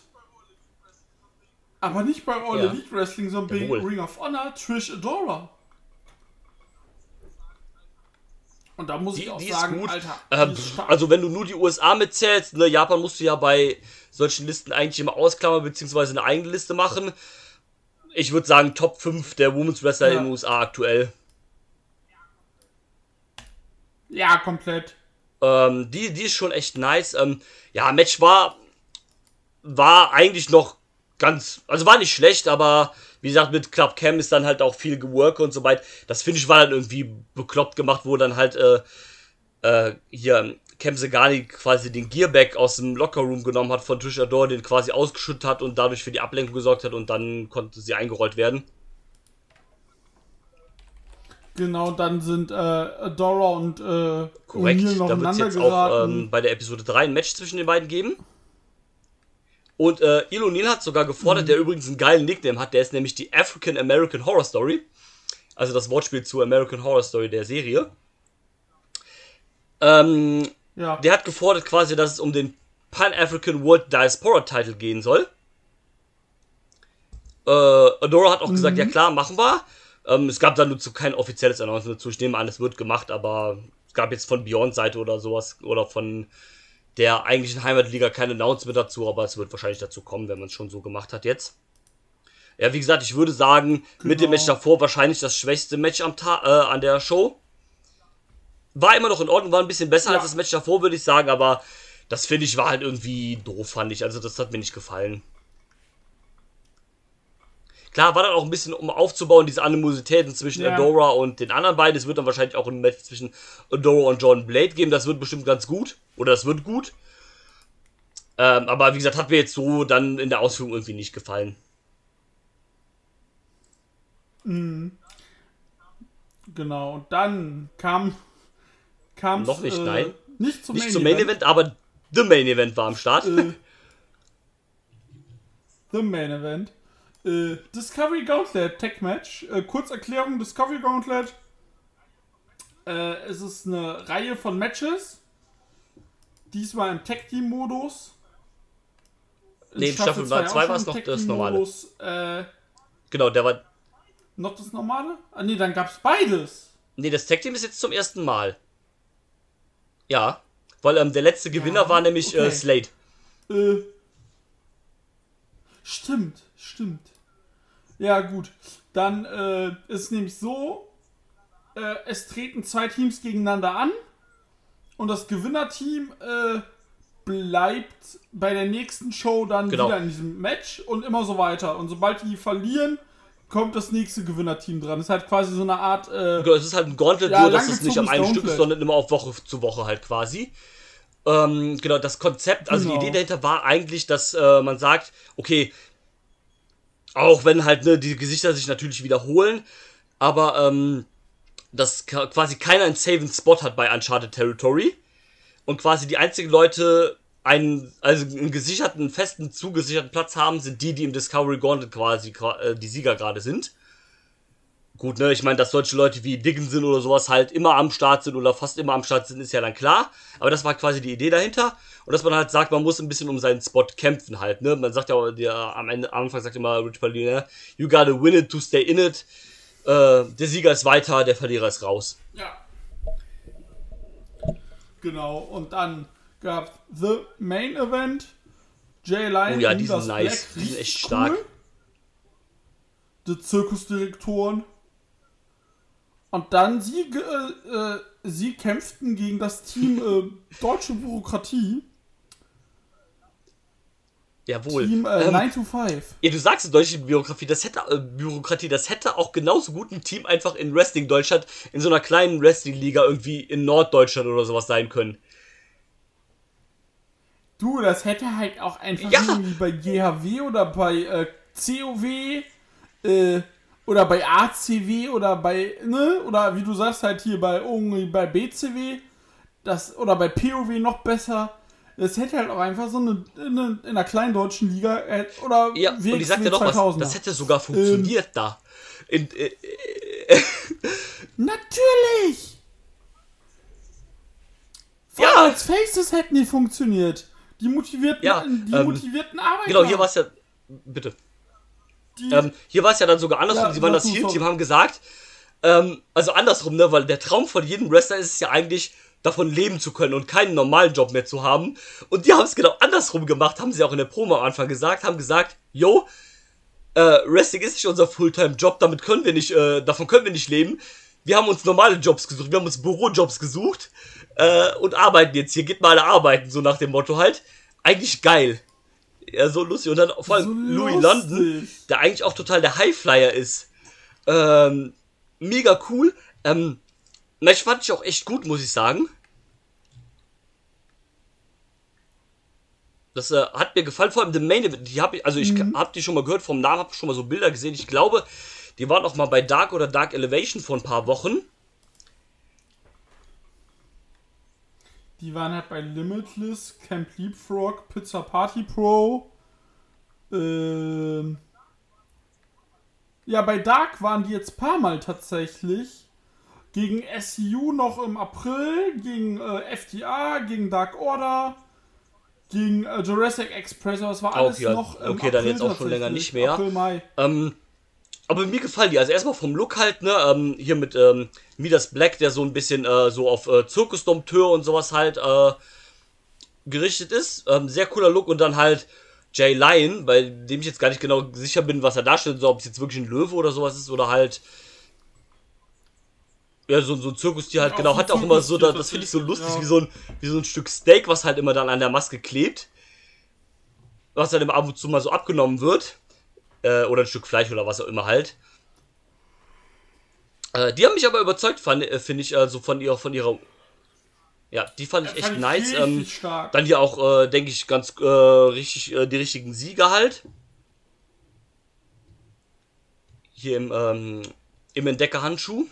Aber nicht bei All Ja. Elite Wrestling, sondern bei. Ring of Honor, Trish Adora. Und da muss Die, ich auch sagen. Alter, Ähm, also wenn du nur die USA mitzählst, ne, Japan musst du ja bei solchen Listen eigentlich immer ausklammern, beziehungsweise eine eigene Liste machen. Ich würde sagen, Top 5 der Women's Wrestler Ja. in den USA aktuell. ja, komplett. Ähm, die, die ist schon echt nice. Ähm, ja, Match war, war eigentlich noch ganz, also war nicht schlecht, aber wie gesagt, mit Club Cam ist dann halt auch viel geworkt und so weiter. Das finde ich war dann irgendwie bekloppt gemacht, wo dann halt, äh, äh, hier Cam Segani quasi den Gearback aus dem Lockerroom genommen hat von Trish Adore, den quasi ausgeschüttet hat und dadurch für die Ablenkung gesorgt hat und dann konnte sie eingerollt werden. Genau, dann sind äh, Adora und äh, Korrekt, da wird es jetzt auch ähm, bei der Episode 3 ein Match zwischen den beiden geben. Und äh, Ilo Neal hat sogar gefordert, Mhm. der übrigens einen geilen Nickname hat, der ist nämlich die African American Horror Story. Also das Wortspiel zu American Horror Story der Serie. Ähm, ja. der hat gefordert quasi, dass es um den Pan-African World Diaspora Title gehen soll. Äh, Adora hat auch gesagt, Mhm. ja klar, machen wir. Ähm, es gab da nur zu kein offizielles Announcement dazu. Ich nehme an, es wird gemacht, aber es gab jetzt von Beyond Seite oder sowas oder von der eigentlichen Heimatliga kein Announcement dazu, aber es wird wahrscheinlich dazu kommen, wenn man es schon so gemacht hat jetzt. Ja, wie gesagt, ich würde sagen, mit dem Genau. Match davor wahrscheinlich das schwächste Match am Ta äh, an der Show. War immer noch in Ordnung, war ein bisschen besser Ja. als das Match davor, würde ich sagen, aber das finde ich war halt irgendwie doof, fand ich. Also das hat mir nicht gefallen. Klar, war dann auch ein bisschen, um aufzubauen, diese Animositäten zwischen Ja. Adora und den anderen beiden. Es wird dann wahrscheinlich auch ein Match zwischen Adora und John Blade geben. Das wird bestimmt ganz gut. Oder das wird gut. Ähm, aber wie gesagt, hat mir jetzt so dann in der Ausführung irgendwie nicht gefallen. Genau, und dann kam. Kam Noch nicht, nein. Nicht zum Nicht Main zum Main Event, aber The Main Event war am Start. Äh, The Main Event. Äh, Discovery Gauntlet Tech Match. Äh, Kurzerklärung: Discovery Gauntlet. Äh, es ist eine Reihe von Matches. Diesmal im Tag Team Modus. In Nee, Staffel zwei 2 auch war es noch das normale. Äh, genau, der war. noch das normale? Ah, nee, dann gab's beides. Nee, das Tag Team ist jetzt zum ersten Mal. Ja. Weil ähm, der letzte Gewinner Ja, war nämlich äh, okay. Slade. Äh, stimmt, stimmt. Ja, gut. Dann äh, ist nämlich so, äh, es treten zwei Teams gegeneinander an und das Gewinnerteam äh, bleibt bei der nächsten Show dann Genau. wieder in diesem Match und immer so weiter. Und sobald die verlieren, kommt das nächste Gewinnerteam dran. Das ist halt quasi so eine Art äh, Genau, es ist halt ein Gauntlet, Ja, nur dass es nicht am einen Stück ist, sondern immer auf Woche zu Woche halt quasi. Ähm, genau, das Konzept, also Genau. die Idee dahinter war eigentlich, dass äh, man sagt, okay, auch wenn halt ne, die Gesichter sich natürlich wiederholen, aber ähm, dass quasi keiner einen Saven Spot hat bei Uncharted Territory und quasi die einzigen Leute einen, also einen gesicherten, festen, zugesicherten Platz haben, sind die, die im Discovery Gauntlet quasi äh, die Sieger gerade sind. Gut, ne, ich meine, dass solche Leute wie Dickinson oder sowas halt immer am Start sind oder fast immer am Start sind, ist ja dann klar. Aber das war quasi die Idee dahinter. Und dass man halt sagt, man muss ein bisschen um seinen Spot kämpfen halt, ne. Man sagt ja, der, am Ende, am Anfang sagt immer Rich Paulina, you gotta win it to stay in it. Äh, der Sieger ist weiter, der Verlierer ist raus. Ja. Genau, und dann gab The Main Event. Jay Lyon Oh ja, die sind nice. Black, Die sind echt stark. Die Zirkusdirektoren. Und dann sie, äh, äh, sie kämpften gegen das Team äh, Deutsche Bürokratie. Jawohl. Team äh, Ähm, 9 to 5. Ja, du sagst deutsche Bürokratie, das hätte äh, Bürokratie, das hätte auch genauso gut ein Team einfach in Wrestling Deutschland in so einer kleinen Wrestling Liga irgendwie in Norddeutschland oder sowas sein können. Du, das hätte halt auch einfach Ja. irgendwie bei GHW oder bei äh, COW äh, oder bei ACW oder bei, ne, oder wie du sagst, halt hier bei irgendwie bei BCW, das, oder bei POW noch besser. Es hätte halt auch einfach so eine, in, eine, in einer kleinen deutschen Liga äh, oder Ja, und ich sag dir noch was, 2000er. das hätte sogar funktioniert da. In, äh, Natürlich! Vor Ja. allem als Faces hätten die funktioniert. Die motivierten, Ja, die ähm, motivierten Arbeiter. genau, hier war es ja. Bitte. Ähm, hier war es ja dann sogar andersrum. Ja, Sie waren das Heel-Team, sorry. haben gesagt, ähm, also andersrum, ne, weil der Traum von jedem Wrestler ist es ja eigentlich, davon leben zu können und keinen normalen Job mehr zu haben. Und die haben es genau andersrum gemacht, haben sie auch in der Promo am Anfang gesagt, haben gesagt, yo, äh, Wrestling ist nicht unser Fulltime-Job, damit können wir nicht, äh, davon können wir nicht leben. Wir haben uns normale Jobs gesucht, wir haben uns Bürojobs gesucht äh, und arbeiten jetzt hier, geht mal alle arbeiten, so nach dem Motto halt. Eigentlich geil. Ja, so lustig. Und dann vor allem So Louis lustig. London, der eigentlich auch total der Highflyer ist. Ähm, mega cool. Ähm, Match fand ich auch echt gut, muss ich sagen. Das äh, hat mir gefallen, vor allem The Main Event. Die hab ich, also ich Mhm. hab die schon mal gehört, vom Namen hab schon mal so Bilder gesehen. Ich glaube, die waren auch mal bei Dark oder Dark Elevation vor ein paar Wochen. Die waren halt bei Limitless, Camp Leapfrog, Pizza Party Pro. Ähm, ja, bei Dark waren die jetzt paar Mal tatsächlich. Gegen SCU noch im April, gegen äh, FDA, gegen Dark Order, gegen äh, Jurassic Express, aber das war alles ja, noch im okay, dann April jetzt auch schon länger nicht mehr. April, Mai. Ähm, aber mir gefallen die. Also erstmal vom Look halt, ne? Ähm, hier mit ähm, Midas Black, der so ein bisschen äh, so auf äh, Zirkusdompteur und sowas halt äh, gerichtet ist. Ähm, sehr cooler Look und dann halt Jay Lion, bei dem ich jetzt gar nicht genau sicher bin, was er darstellt, so ob es jetzt wirklich ein Löwe oder sowas ist oder halt ja, so, so ein Zirkustier halt, Ja, genau, auch hat auch immer so, da, das finde ich so lustig, tatsächlich, wie, so ein, wie so ein Stück Steak, was halt immer dann an der Maske klebt. Was dann immer ab und zu mal so abgenommen wird. Äh, oder ein Stück Fleisch oder was auch immer halt. Äh, die haben mich aber überzeugt, äh, finde ich, also von ihrer, von ihrer. Ja, die fand ich echt nice. Ähm, stark. dann hier auch, äh, denke ich, ganz äh, richtig, die richtigen Sieger halt. Hier im, ähm, im Entdeckerhandschuh.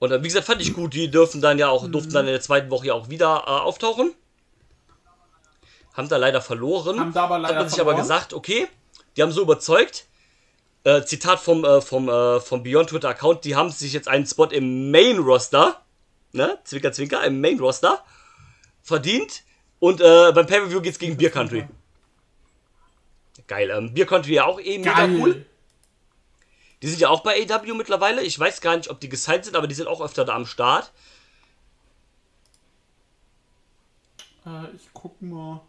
Und wie gesagt, fand ich gut, die dürfen dann ja auch, durften dann in der zweiten Woche ja auch wieder äh, auftauchen. Haben da leider verloren. Haben da aber leider Hat man sich aber verloren. gesagt, okay, die haben so überzeugt. Äh, Zitat vom, äh, vom, äh, vom Beyond Twitter Account, die haben sich jetzt einen Spot im Main Roster, ne, Zwinker, Zwinker, im Main Roster verdient. Und äh, beim Pay-Per-View geht's gegen Beer Country. Geil, ähm, Beer Country ja auch eh mega cool. Die sind ja auch bei AW mittlerweile. Ich weiß gar nicht, ob die gesigned sind, aber die sind auch öfter da am Start. Äh, ich guck mal.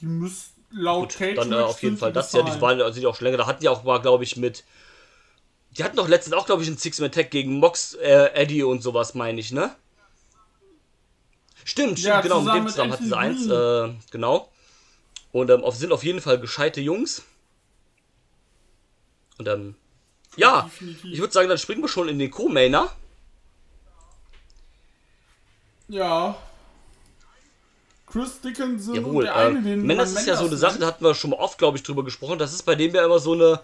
Die müssen laut Cage Dann äh, auf jeden Fall das ja, die waren also die auch schon länger. Da hatten die auch mal, glaube ich, mit. Die hatten doch letztens auch, glaube ich, einen Six-Man-Tag gegen Mox, äh, Eddie und sowas, meine ich, ne? Stimmt, stimmt, Ja, genau, mit dem zusammen hatten sie eins, äh, genau. Und ähm, sind auf jeden Fall gescheite Jungs. Und ähm, ja, Definitiv. ich würde sagen, dann springen wir schon in den Co-Mainer. Ja. Chris Dickinson Jawohl, und der äh, eine, den Mendes man ist ja so eine Sache, nennt. da hatten wir schon mal oft, glaube ich, drüber gesprochen. Das ist bei dem ja immer so eine.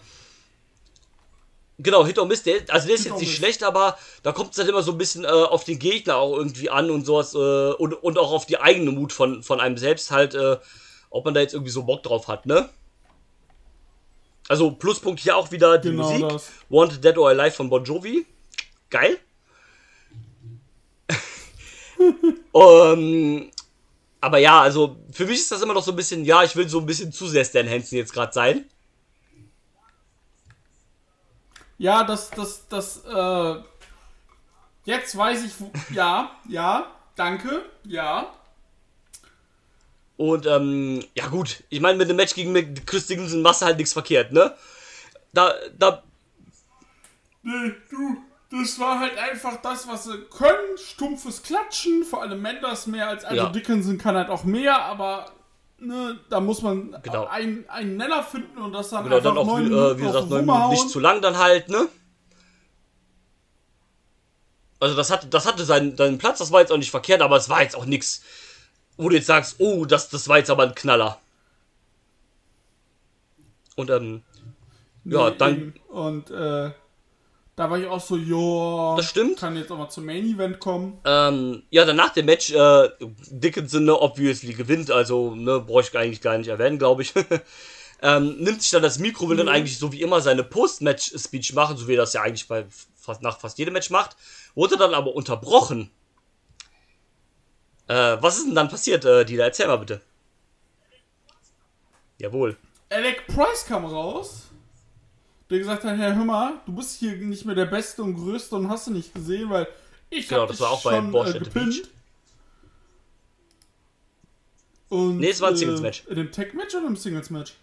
Genau, Hit or Miss, der, also der ist Hit jetzt nicht Miss. schlecht, aber da kommt es halt immer so ein bisschen äh, auf den Gegner auch irgendwie an und sowas äh, und, und auch auf die eigene Mut von, von einem selbst halt, äh, ob man da jetzt irgendwie so Bock drauf hat, ne? Also Pluspunkt hier auch wieder die Genau Musik. das. Wanted Dead or Alive von Bon Jovi. Geil. ähm, aber ja, also für mich ist das immer noch so ein bisschen, ja, ich will so ein bisschen zu sehr Stan Hansen jetzt gerade sein. Ja, das, das, das, äh, jetzt weiß ich, wo, ja, ja, danke, ja. Und ähm, ja gut, ich meine, mit dem Match gegen Chris Dickinson machst du halt nichts verkehrt, ne? Da, da, Nee, du, das war halt einfach das, was sie können, stumpfes Klatschen, vor allem Menders mehr als, also Ja. Dickinson kann halt auch mehr, aber, ne, da muss man Genau. einen, einen Nenner finden und das dann genau, einfach dann auch, neun wie, äh, wie gesagt, neun Minuten nicht zu lang dann halt, ne? Also das hatte, das hatte seinen, seinen Platz, das war jetzt auch nicht verkehrt, aber es war jetzt auch nichts, wo du jetzt sagst, oh, das, das war jetzt aber ein Knaller. Und ähm, ja, Nee, dann. Und äh, Da war ich auch so, jo, Das stimmt. kann jetzt auch mal zum Main Event kommen. Ähm, ja, danach dem Match, äh, Dickinson, ne, obviously gewinnt, also, ne, brauche ich eigentlich gar nicht erwähnen, glaube ich. ähm, nimmt sich dann das Mikro, will dann eigentlich so wie immer seine Post-Match-Speech machen, so wie er das ja eigentlich bei fast, nach fast jedem Match macht. Wurde dann aber unterbrochen. Äh, was ist denn dann passiert, äh, Dila? Erzähl mal bitte. Jawohl. Alec Price kam raus, der gesagt hat, Herr Hümmer, du bist hier nicht mehr der Beste und Größte und hast du nicht gesehen, weil ich Genau, hab das war auch bei schon, Bosch äh, gepinnt. Und, Nee, es war ein äh, Singles-Match. In dem Tag-Match oder im Singles-Match?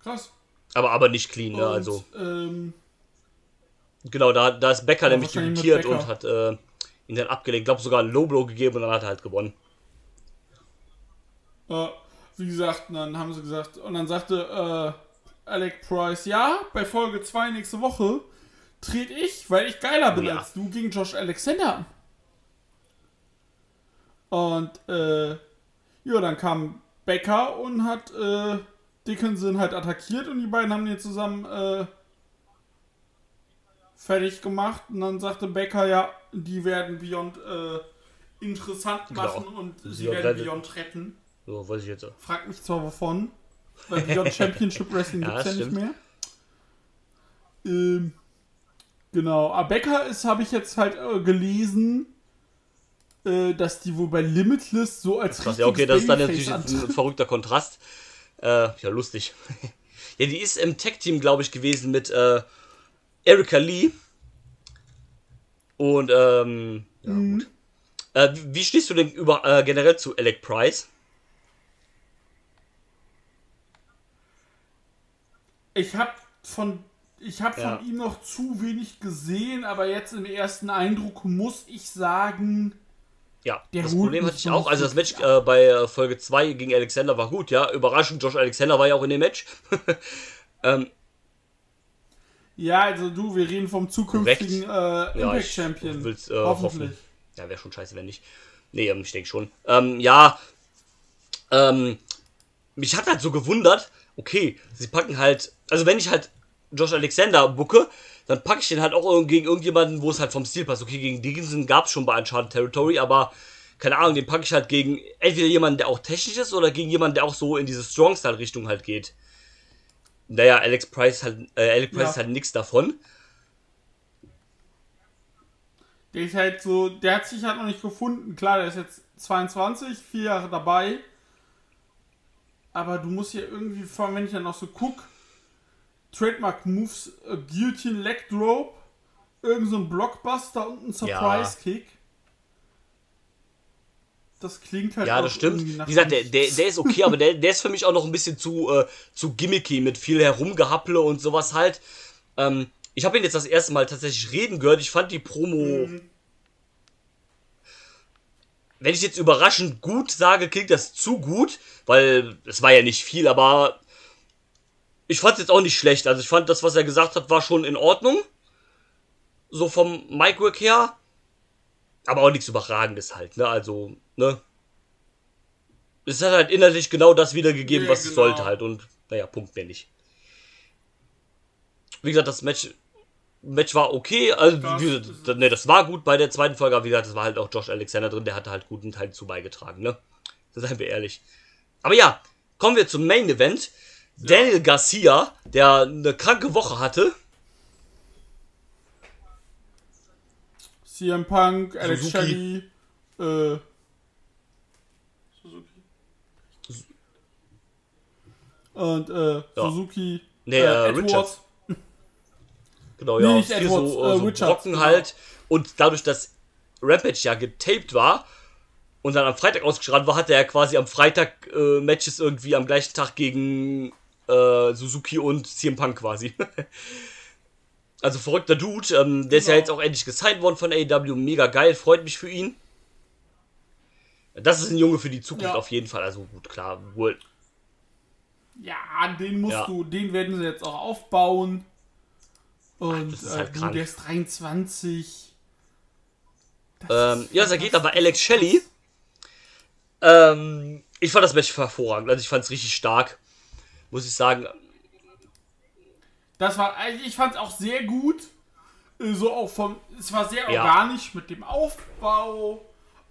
Krass. Aber, aber nicht clean, ne, Und, also. Ähm, Genau, da, da ist Becker Ja, nämlich debütiert und hat äh, ihn dann abgelegt. glaube sogar ein Low Blow gegeben und dann hat er halt gewonnen. äh, wie gesagt, dann haben sie gesagt, und dann sagte äh, Alec Price, ja, bei Folge 2 nächste Woche trete ich, weil ich geiler bin Ja. als du, gegen Josh Alexander an. Und äh, ja, dann kam Becker und hat äh, Dickinson halt attackiert und die beiden haben den zusammen äh, fertig gemacht. Und dann sagte Becker, ja, die werden Beyond äh, interessant Genau. machen und sie Beyond werden Beyond retten. So, weiß ich jetzt. Frag mich zwar wovon, weil Beyond Championship Wrestling Ja, gibt's ja das nicht mehr. Ähm, genau, aber Becker ist, habe ich jetzt halt äh, gelesen, äh, dass die wohl bei Limitless so als Krass, ja, okay, das ist dann natürlich ein verrückter Kontrast. Äh, ja, lustig. ja, die ist im Tech-Team, glaube ich, gewesen mit äh, Erika Lee. Und, ähm, ja, Mhm. gut. Äh, wie wie stehst du denn über, äh, generell zu Alec Price? Ich habe von ich habe Ja. von ihm noch zu wenig gesehen, aber jetzt im ersten Eindruck muss ich sagen, Ja, Der das Problem hatte ich auch. Also das Match äh, bei äh, Folge 2 gegen Alexander war gut, ja. Überraschend, Josh Alexander war ja auch in dem Match. ähm, ja, also du, wir reden vom zukünftigen äh, Impact ja, ich Champion. will's, äh, Hoffentlich. hoffen. Ja, wäre schon scheiße, wenn nicht. Nee, ähm, ich denke schon. Ähm, ja, ähm, mich hat halt so gewundert, okay, sie packen halt, also wenn ich halt Josh Alexander bucke, dann packe ich den halt auch gegen irgendjemanden, wo es halt vom Stil passt. Okay, gegen Dickinson gab es schon bei Uncharted Territory, aber keine Ahnung, den packe ich halt gegen entweder jemanden, der auch technisch ist, oder gegen jemanden, der auch so in diese Strong-Style-Richtung halt geht. Naja, Alex Price halt, äh, Alex Price Ja. halt nichts davon. Der ist halt so, der hat sich halt noch nicht gefunden. Klar, der ist jetzt 22, vier Jahre dabei. Aber du musst ja irgendwie, vor allem wenn ich dann noch so guck, Trademark Moves, äh, Guillotine Leg Drop, irgend so ein Blockbuster und ein Surprise Kick. Das klingt halt Ja, das stimmt. Wie gesagt, der, der, der ist okay, aber der, der ist für mich auch noch ein bisschen zu, äh, zu gimmicky mit viel Herumgehapple und sowas halt. Ähm, ich habe ihn jetzt das erste Mal tatsächlich reden gehört. Ich fand die Promo. Wenn ich jetzt überraschend gut sage, klingt das zu gut, weil es war ja nicht viel, aber ich fand es jetzt auch nicht schlecht. Also ich fand das, was er gesagt hat, war schon in Ordnung. So vom Micwork her. Aber auch nichts Überragendes halt, ne? Also, ne? Es hat halt innerlich genau das wiedergegeben, Ja, was es genau. sollte halt. Und, naja, Punkt mehr nicht. Wie gesagt, das Match, Match war okay. Also, Das gesagt, ne, das war gut bei der zweiten Folge. Aber wie gesagt, es war halt auch Josh Alexander drin. Der hatte halt guten Teil zu beigetragen, ne? Seien wir ehrlich. Aber ja, kommen wir zum Main Event. Daniel Garcia, der eine kranke Woche hatte. CM Punk, Alex Suzuki. Shelley, äh, Suzuki. Und äh, Suzuki. Nee, äh, Richards. Genau, ja, nicht Edwards, so, äh, äh, so Richards, Brocken genau. halt. Und dadurch, dass Rampage ja getaped war und dann am Freitag ausgestrahlt war, hatte er quasi am Freitag äh, Matches irgendwie am gleichen Tag gegen äh, Suzuki und CM Punk quasi. also verrückter Dude. Ähm, der ist ja Genau. jetzt auch endlich gesigned worden von AEW. Mega geil, freut mich für ihn. Das ist ein Junge für die Zukunft Ja. auf jeden Fall. Also gut, klar, wohl. Ja, den musst Ja. du, den werden sie jetzt auch aufbauen. Und äh, halt du, krank. der ist 23. Das Ähm, ja, Saget, aber Alex Shelley. Ähm, ich fand das Match hervorragend. Also ich fand es richtig stark. Muss ich sagen. Das war, also ich fand es auch sehr gut. Äh, So auch vom, es war sehr Ja. organisch mit dem Aufbau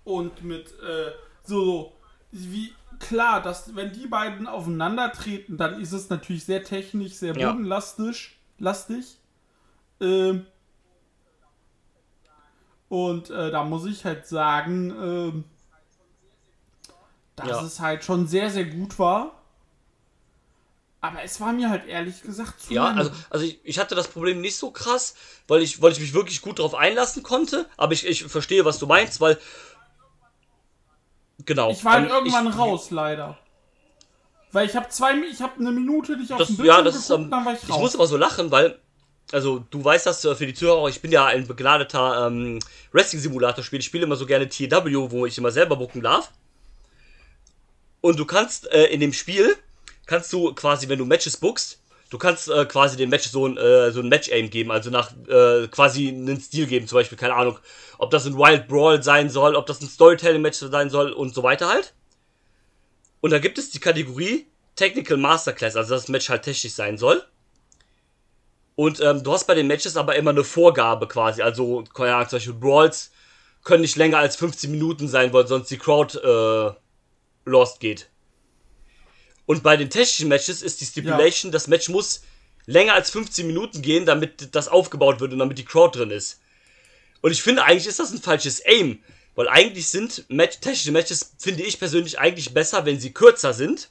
und mit äh, so wie klar, dass wenn die beiden aufeinandertreten, dann ist es natürlich sehr technisch, sehr Ja. bodenlastig, lastig. Ähm, und äh, da muss ich halt sagen, ähm, dass Ja. es halt schon sehr, sehr gut war. Aber es war mir halt ehrlich gesagt zu Ja, also, also ich, ich hatte das Problem nicht so krass, weil ich, weil ich mich wirklich gut darauf einlassen konnte. Aber ich, ich verstehe, was du meinst, weil. Genau. Ich war halt irgendwann ich, raus, leider. Weil ich habe zwei, ich habe eine Minute nicht auf Das, dem Bildschirm ja, das ist. geguckt, Ähm, dann war ich ich raus. muss aber so lachen, weil. Also, du weißt das äh, für die Zuhörer, ich bin ja ein begnadeter ähm, Wrestling-Simulator-Spiel. Ich spiele immer so gerne TW, wo ich immer selber bucken darf. Und du kannst äh, in dem Spiel, kannst du quasi, wenn du Matches bookst, du kannst äh, quasi den Match so ein, äh, so ein Match-Aim geben, also nach äh, quasi einen Stil geben, zum Beispiel, keine Ahnung, ob das ein Wild Brawl sein soll, ob das ein Storytelling-Match sein soll und so weiter halt. Und da gibt es die Kategorie Technical Masterclass, also dass das Match halt technisch sein soll. Und ähm, du hast bei den Matches aber immer eine Vorgabe quasi. Also, keine Ahnung, zum Beispiel Brawls können nicht länger als 15 Minuten sein, weil sonst die Crowd äh, lost geht. Und bei den technischen Matches ist die Stipulation, das Match muss länger als 15 Minuten gehen, damit das aufgebaut wird und damit die Crowd drin ist. Und ich finde, eigentlich ist das ein falsches Aim. Weil eigentlich sind Match technische Matches, finde ich persönlich, eigentlich besser, wenn sie kürzer sind.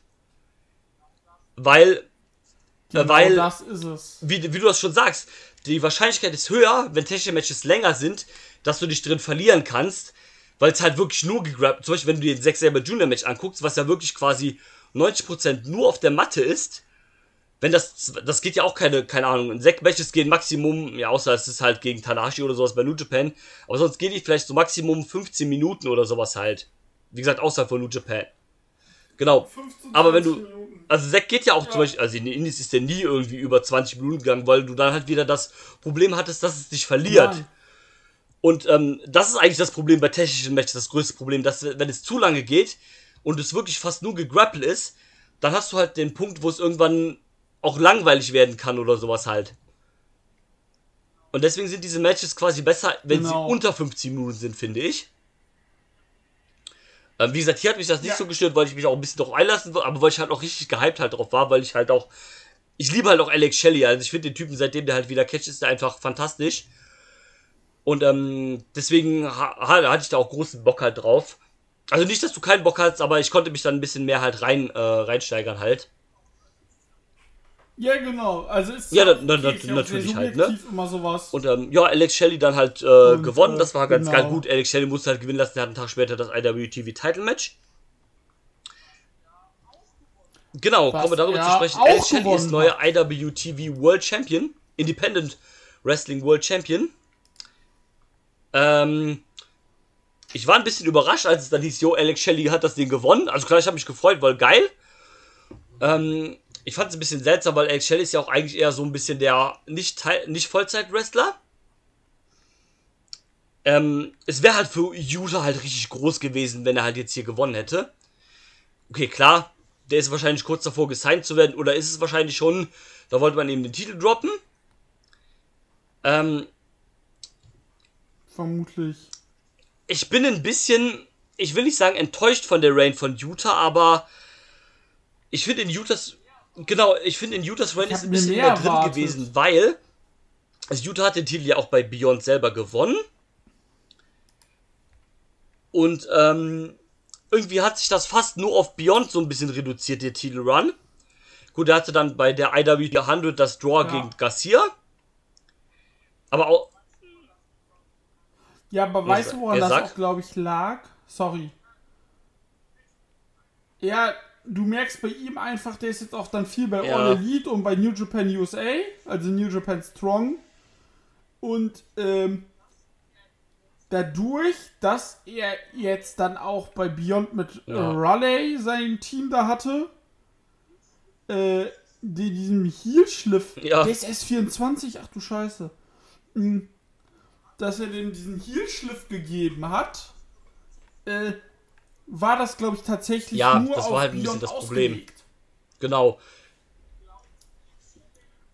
Weil genau weil- das ist es. wie, wie du das schon sagst, die Wahrscheinlichkeit ist höher, wenn technische Matches länger sind, dass du dich drin verlieren kannst, weil es halt wirklich nur gegrabt, zum Beispiel wenn du dir den 6 selber Junior Match anguckst, was ja wirklich quasi 90% nur auf der Matte ist, wenn das, das geht ja auch keine, keine Ahnung, Sek Matches gehen Maximum, ja, außer es ist halt gegen Tanahashi oder sowas bei New Japan, aber sonst geht die vielleicht so Maximum 15 Minuten oder sowas halt. Wie gesagt, außerhalb von New Japan. Genau. 15, Aber wenn 20 du, Minuten. Also Zack geht ja auch zum Beispiel, also in den Indies ist der nie irgendwie über 20 Minuten gegangen, weil du dann halt wieder das Problem hattest, dass es dich verliert. Nein. Und ähm, das ist eigentlich das Problem bei technischen Matches, das größte Problem, dass wenn es zu lange geht und es wirklich fast nur gegrappelt ist, dann hast du halt den Punkt, wo es irgendwann auch langweilig werden kann oder sowas halt. Und deswegen sind diese Matches quasi besser, wenn Genau. sie unter 15 Minuten sind, finde ich. Ähm, wie gesagt, hier hat mich das nicht Ja. so gestört, weil ich mich auch ein bisschen drauf einlassen wollte, aber weil ich halt auch richtig gehypt halt drauf war, weil ich halt auch. Ich liebe halt auch Alex Shelley, also ich finde den Typen, seitdem der halt wieder catcht, ist der einfach fantastisch. Und ähm, deswegen ha- hatte ich da auch großen Bock halt drauf. Also nicht, dass du keinen Bock hast, aber ich konnte mich dann ein bisschen mehr halt rein äh, reinsteigern halt. Ja, genau. Also ist Ja, na- na- auch natürlich halt, ne? immer sowas. Und ähm, ja, Alex Shelley dann halt äh, Und, gewonnen. äh, Das war ganz genau. geil gut. Alex Shelley musste halt gewinnen lassen. Der hat einen Tag später das IWTV Title Match. Genau, Was kommen wir darüber er zu sprechen. Alex Shelley ist neuer IWTV World Champion. Independent Wrestling World Champion. Ähm, ich war ein bisschen überrascht, als es dann hieß, jo, Alex Shelley hat das Ding gewonnen. Also klar, ich habe mich gefreut, weil geil. Ähm, ich fand es ein bisschen seltsam, weil Alex Shelley ist ja auch eigentlich eher so ein bisschen der nicht, Teil, nicht Vollzeit-Wrestler. Ähm, es wäre halt für Utah halt richtig groß gewesen, wenn er halt jetzt hier gewonnen hätte. Okay, klar, der ist wahrscheinlich kurz davor gesigned zu werden, oder ist es wahrscheinlich schon, da wollte man ihm den Titel droppen. Ähm, Vermutlich. ich bin ein bisschen, ich will nicht sagen enttäuscht von der Reign von Utah, aber ich finde in Utahs, genau, ich finde in Utahs Reign ist ein bisschen mehr mehr drin erwartet. gewesen, weil also Utah hat den Titel ja auch bei Beyond selber gewonnen. Und ähm, irgendwie hat sich das fast nur auf Beyond so ein bisschen reduziert, der Titelrun. Gut, er hatte dann bei der IW 100 das Draw Ja. gegen Garcia. Aber auch, Ja, aber weißt du, woran er das sagt- auch, glaube ich, lag? Sorry. Ja, du merkst bei ihm einfach, der ist jetzt auch dann viel bei Ja. All Elite und bei New Japan USA, also New Japan Strong. Und ähm, dadurch, dass er jetzt dann auch bei Beyond mit Ja. Raleigh sein Team da hatte, äh, die, diesem Heel-Schliff, Ja. der ist S24, ach du Scheiße. Mhm dass er dem diesen Heel-Schliff gegeben hat, äh, war das, glaube ich, tatsächlich Ja, nur das war auf halt ein bisschen Beyond das Problem. ausgelegt. genau,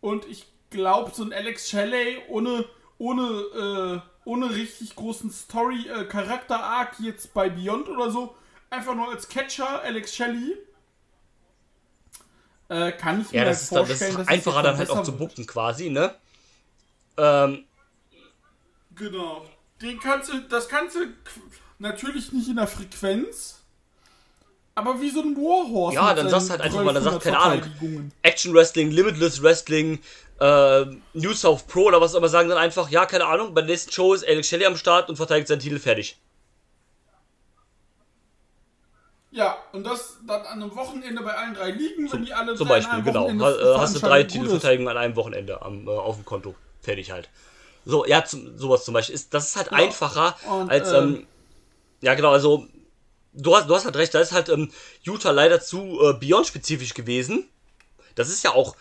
Und ich glaube, so ein Alex Shelley ohne, ohne, äh, ohne richtig großen Story-Charakter-Arc jetzt bei Beyond oder so, einfach nur als Catcher, Alex Shelley, äh, kann ich Ja, mir das ist, dann, das vorstellen, ist dass es einfacher dann halt auch zu bucken quasi, ne? Ähm, Genau. Den kannst du, das kannst du natürlich nicht in der Frequenz, aber wie so ein Warhorse. Ja, dann sagst du halt einfach mal, dann sagst, keine Ahnung. Action Wrestling, Limitless Wrestling, äh, New South Pro oder was auch immer sagen dann einfach, ja, keine Ahnung, bei der nächsten Show ist Alex Shelley am Start und verteidigt seinen Titel fertig. Ja, und das dann an einem Wochenende bei allen drei Ligen, wenn die alle Zum Beispiel, genau. Ha, äh, hast du drei. Titelverteidigungen an einem Wochenende am, äh, auf dem Konto. Fertig halt. So, ja, zum, sowas zum Beispiel. Ist, das ist halt einfacher Und, als, ähm, ähm, ja genau, also, du hast, du hast halt recht, da ist halt ähm, Utah leider zu äh, Beyond-spezifisch gewesen. Das ist ja auch,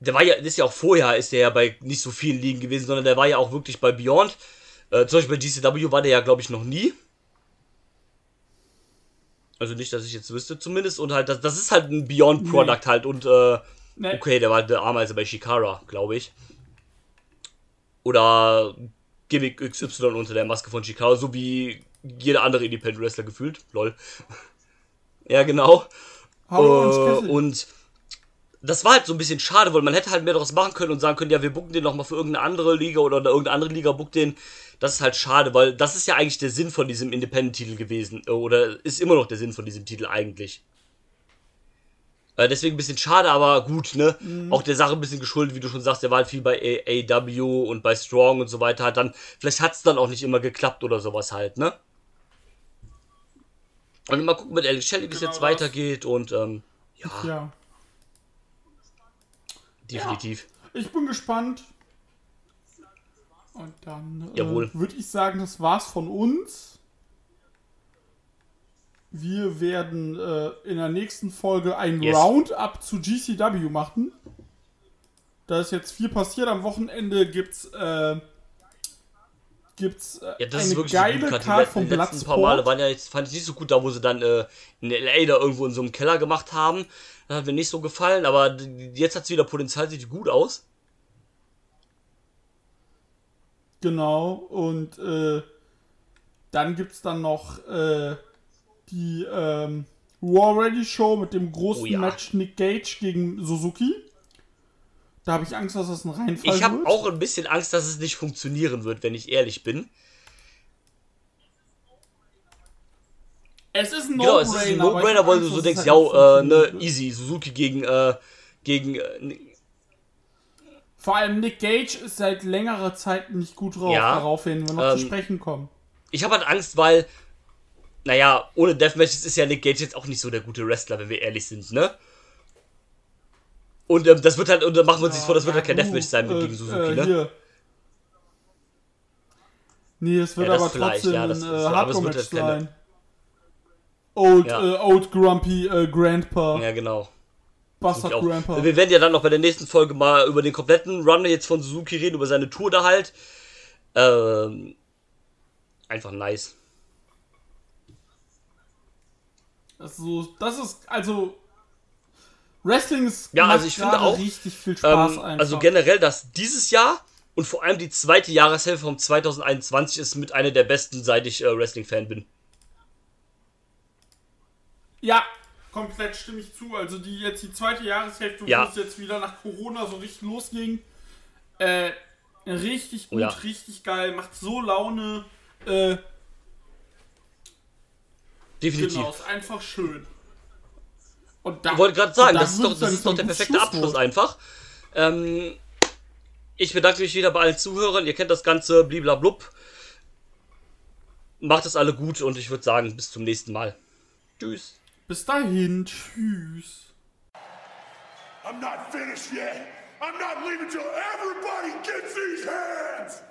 der war ja, das ist ja auch vorher, ist der ja bei nicht so vielen Ligen gewesen, sondern der war ja auch wirklich bei Beyond. Äh, zum Beispiel bei GCW war der ja, glaube ich, noch nie. Also nicht, dass ich jetzt wüsste, zumindest. Und halt, das, das ist halt ein Beyond-Product halt. Und, äh, Nee. okay, der war der Ameise bei Shikara, glaube ich. Oder Gimmick XY unter der Maske von Shikara, so wie jeder andere Independent Wrestler gefühlt. Lol. ja, genau. Äh, und das war halt so ein bisschen schade, weil man hätte halt mehr daraus machen können und sagen können, ja, wir bucken den nochmal für irgendeine andere Liga oder irgendeine andere Liga buckt den. Das ist halt schade, weil das ist ja eigentlich der Sinn von diesem Independent-Titel gewesen. äh, Oder ist immer noch der Sinn von diesem Titel eigentlich. Äh, deswegen ein bisschen schade, aber gut, ne? Auch der Sache ein bisschen geschuldet, wie du schon sagst, der war halt viel bei AW und bei Strong und so weiter. Dann, vielleicht hat's dann auch nicht immer geklappt oder sowas halt, ne? Und mal gucken mit Alex Shelley, wie es Genau jetzt weitergeht und ähm, ja, Ja. definitiv. Ich bin gespannt. Und dann äh, würde ich sagen, das war's von uns. Wir werden äh, in der nächsten Folge ein Yes. Roundup zu GCW machen. Da ist jetzt viel passiert. Am Wochenende gibt's, äh, gibt's äh, Ja, das eine ist wirklich geile gut. Die, vom letzten- die letzten paar Male Bloodsport. waren ja jetzt, fand ich nicht so gut, da wo sie dann äh, in LA da irgendwo in so einem Keller gemacht haben. Das hat mir nicht so gefallen, aber jetzt hat's wieder Potenzial, sieht gut aus. Genau, und äh, dann gibt es dann noch äh, die ähm, War Ready Show mit dem großen Oh ja. Match Nick Gage gegen Suzuki. Da habe ich Angst, dass das ein Reinfall Ich habe wird. auch ein bisschen Angst, dass es nicht funktionieren wird, wenn ich ehrlich bin. es ist ein Genau, es ist ein No-Brainer. No-Brainer, weil du so denkst, ja, halt nicht äh, ne, wird. easy, Suzuki gegen, äh, gegen, äh, Vor allem Nick Gage ist seit längerer Zeit nicht gut drauf, Ja, daraufhin, wenn wir noch zu ähm, sprechen kommen. ich habe halt Angst, weil, naja, ohne Deathmatches ist ja Nick Gage jetzt auch nicht so der gute Wrestler, wenn wir ehrlich sind, ne? Und ähm, das wird halt, und da machen wir uns nichts vor, das wird Ja, halt kein Deathmatch sein äh, gegen Suzuki, äh, ne? Hier. Nee, es wird Ja, aber trotzdem ja, das ein äh, aber es wird Hardcore-Match keine- sein. Old, Ja. äh, Old Grumpy äh, Grandpa. Ja, genau. Bastard. Grandpa. Wir werden ja dann noch bei der nächsten Folge mal über den kompletten Run jetzt von Suzuki reden, über seine Tour da halt. Ähm, einfach nice. Also, das ist, also, Wrestling ist Ja, also ich finde auch, richtig viel Spaß Ähm, einfach. also generell, dass dieses Jahr und vor allem die zweite Jahreshälfte vom 2021 ist mit einer der besten, seit ich äh, Wrestling-Fan bin. Ja, komplett stimme ich zu. Also die jetzt die zweite Jahreshälfte, Ja. wo es jetzt wieder nach Corona so richtig losging. Äh, richtig gut, Oh ja. richtig geil, macht so Laune. Äh, Definitiv. genau, ist einfach schön. Und da, Ich wollte gerade sagen, das ist doch, das ist doch der perfekte Abschluss Schlusswort. einfach. Ähm, ich bedanke mich wieder bei allen Zuhörern. Ihr kennt das Ganze, bliblablub. Macht es alle gut und ich würde sagen, bis zum nächsten Mal. Tschüss. Bis dahin, tschüss. I'm not finished yet. I'm not leaving till everybody gets these hands.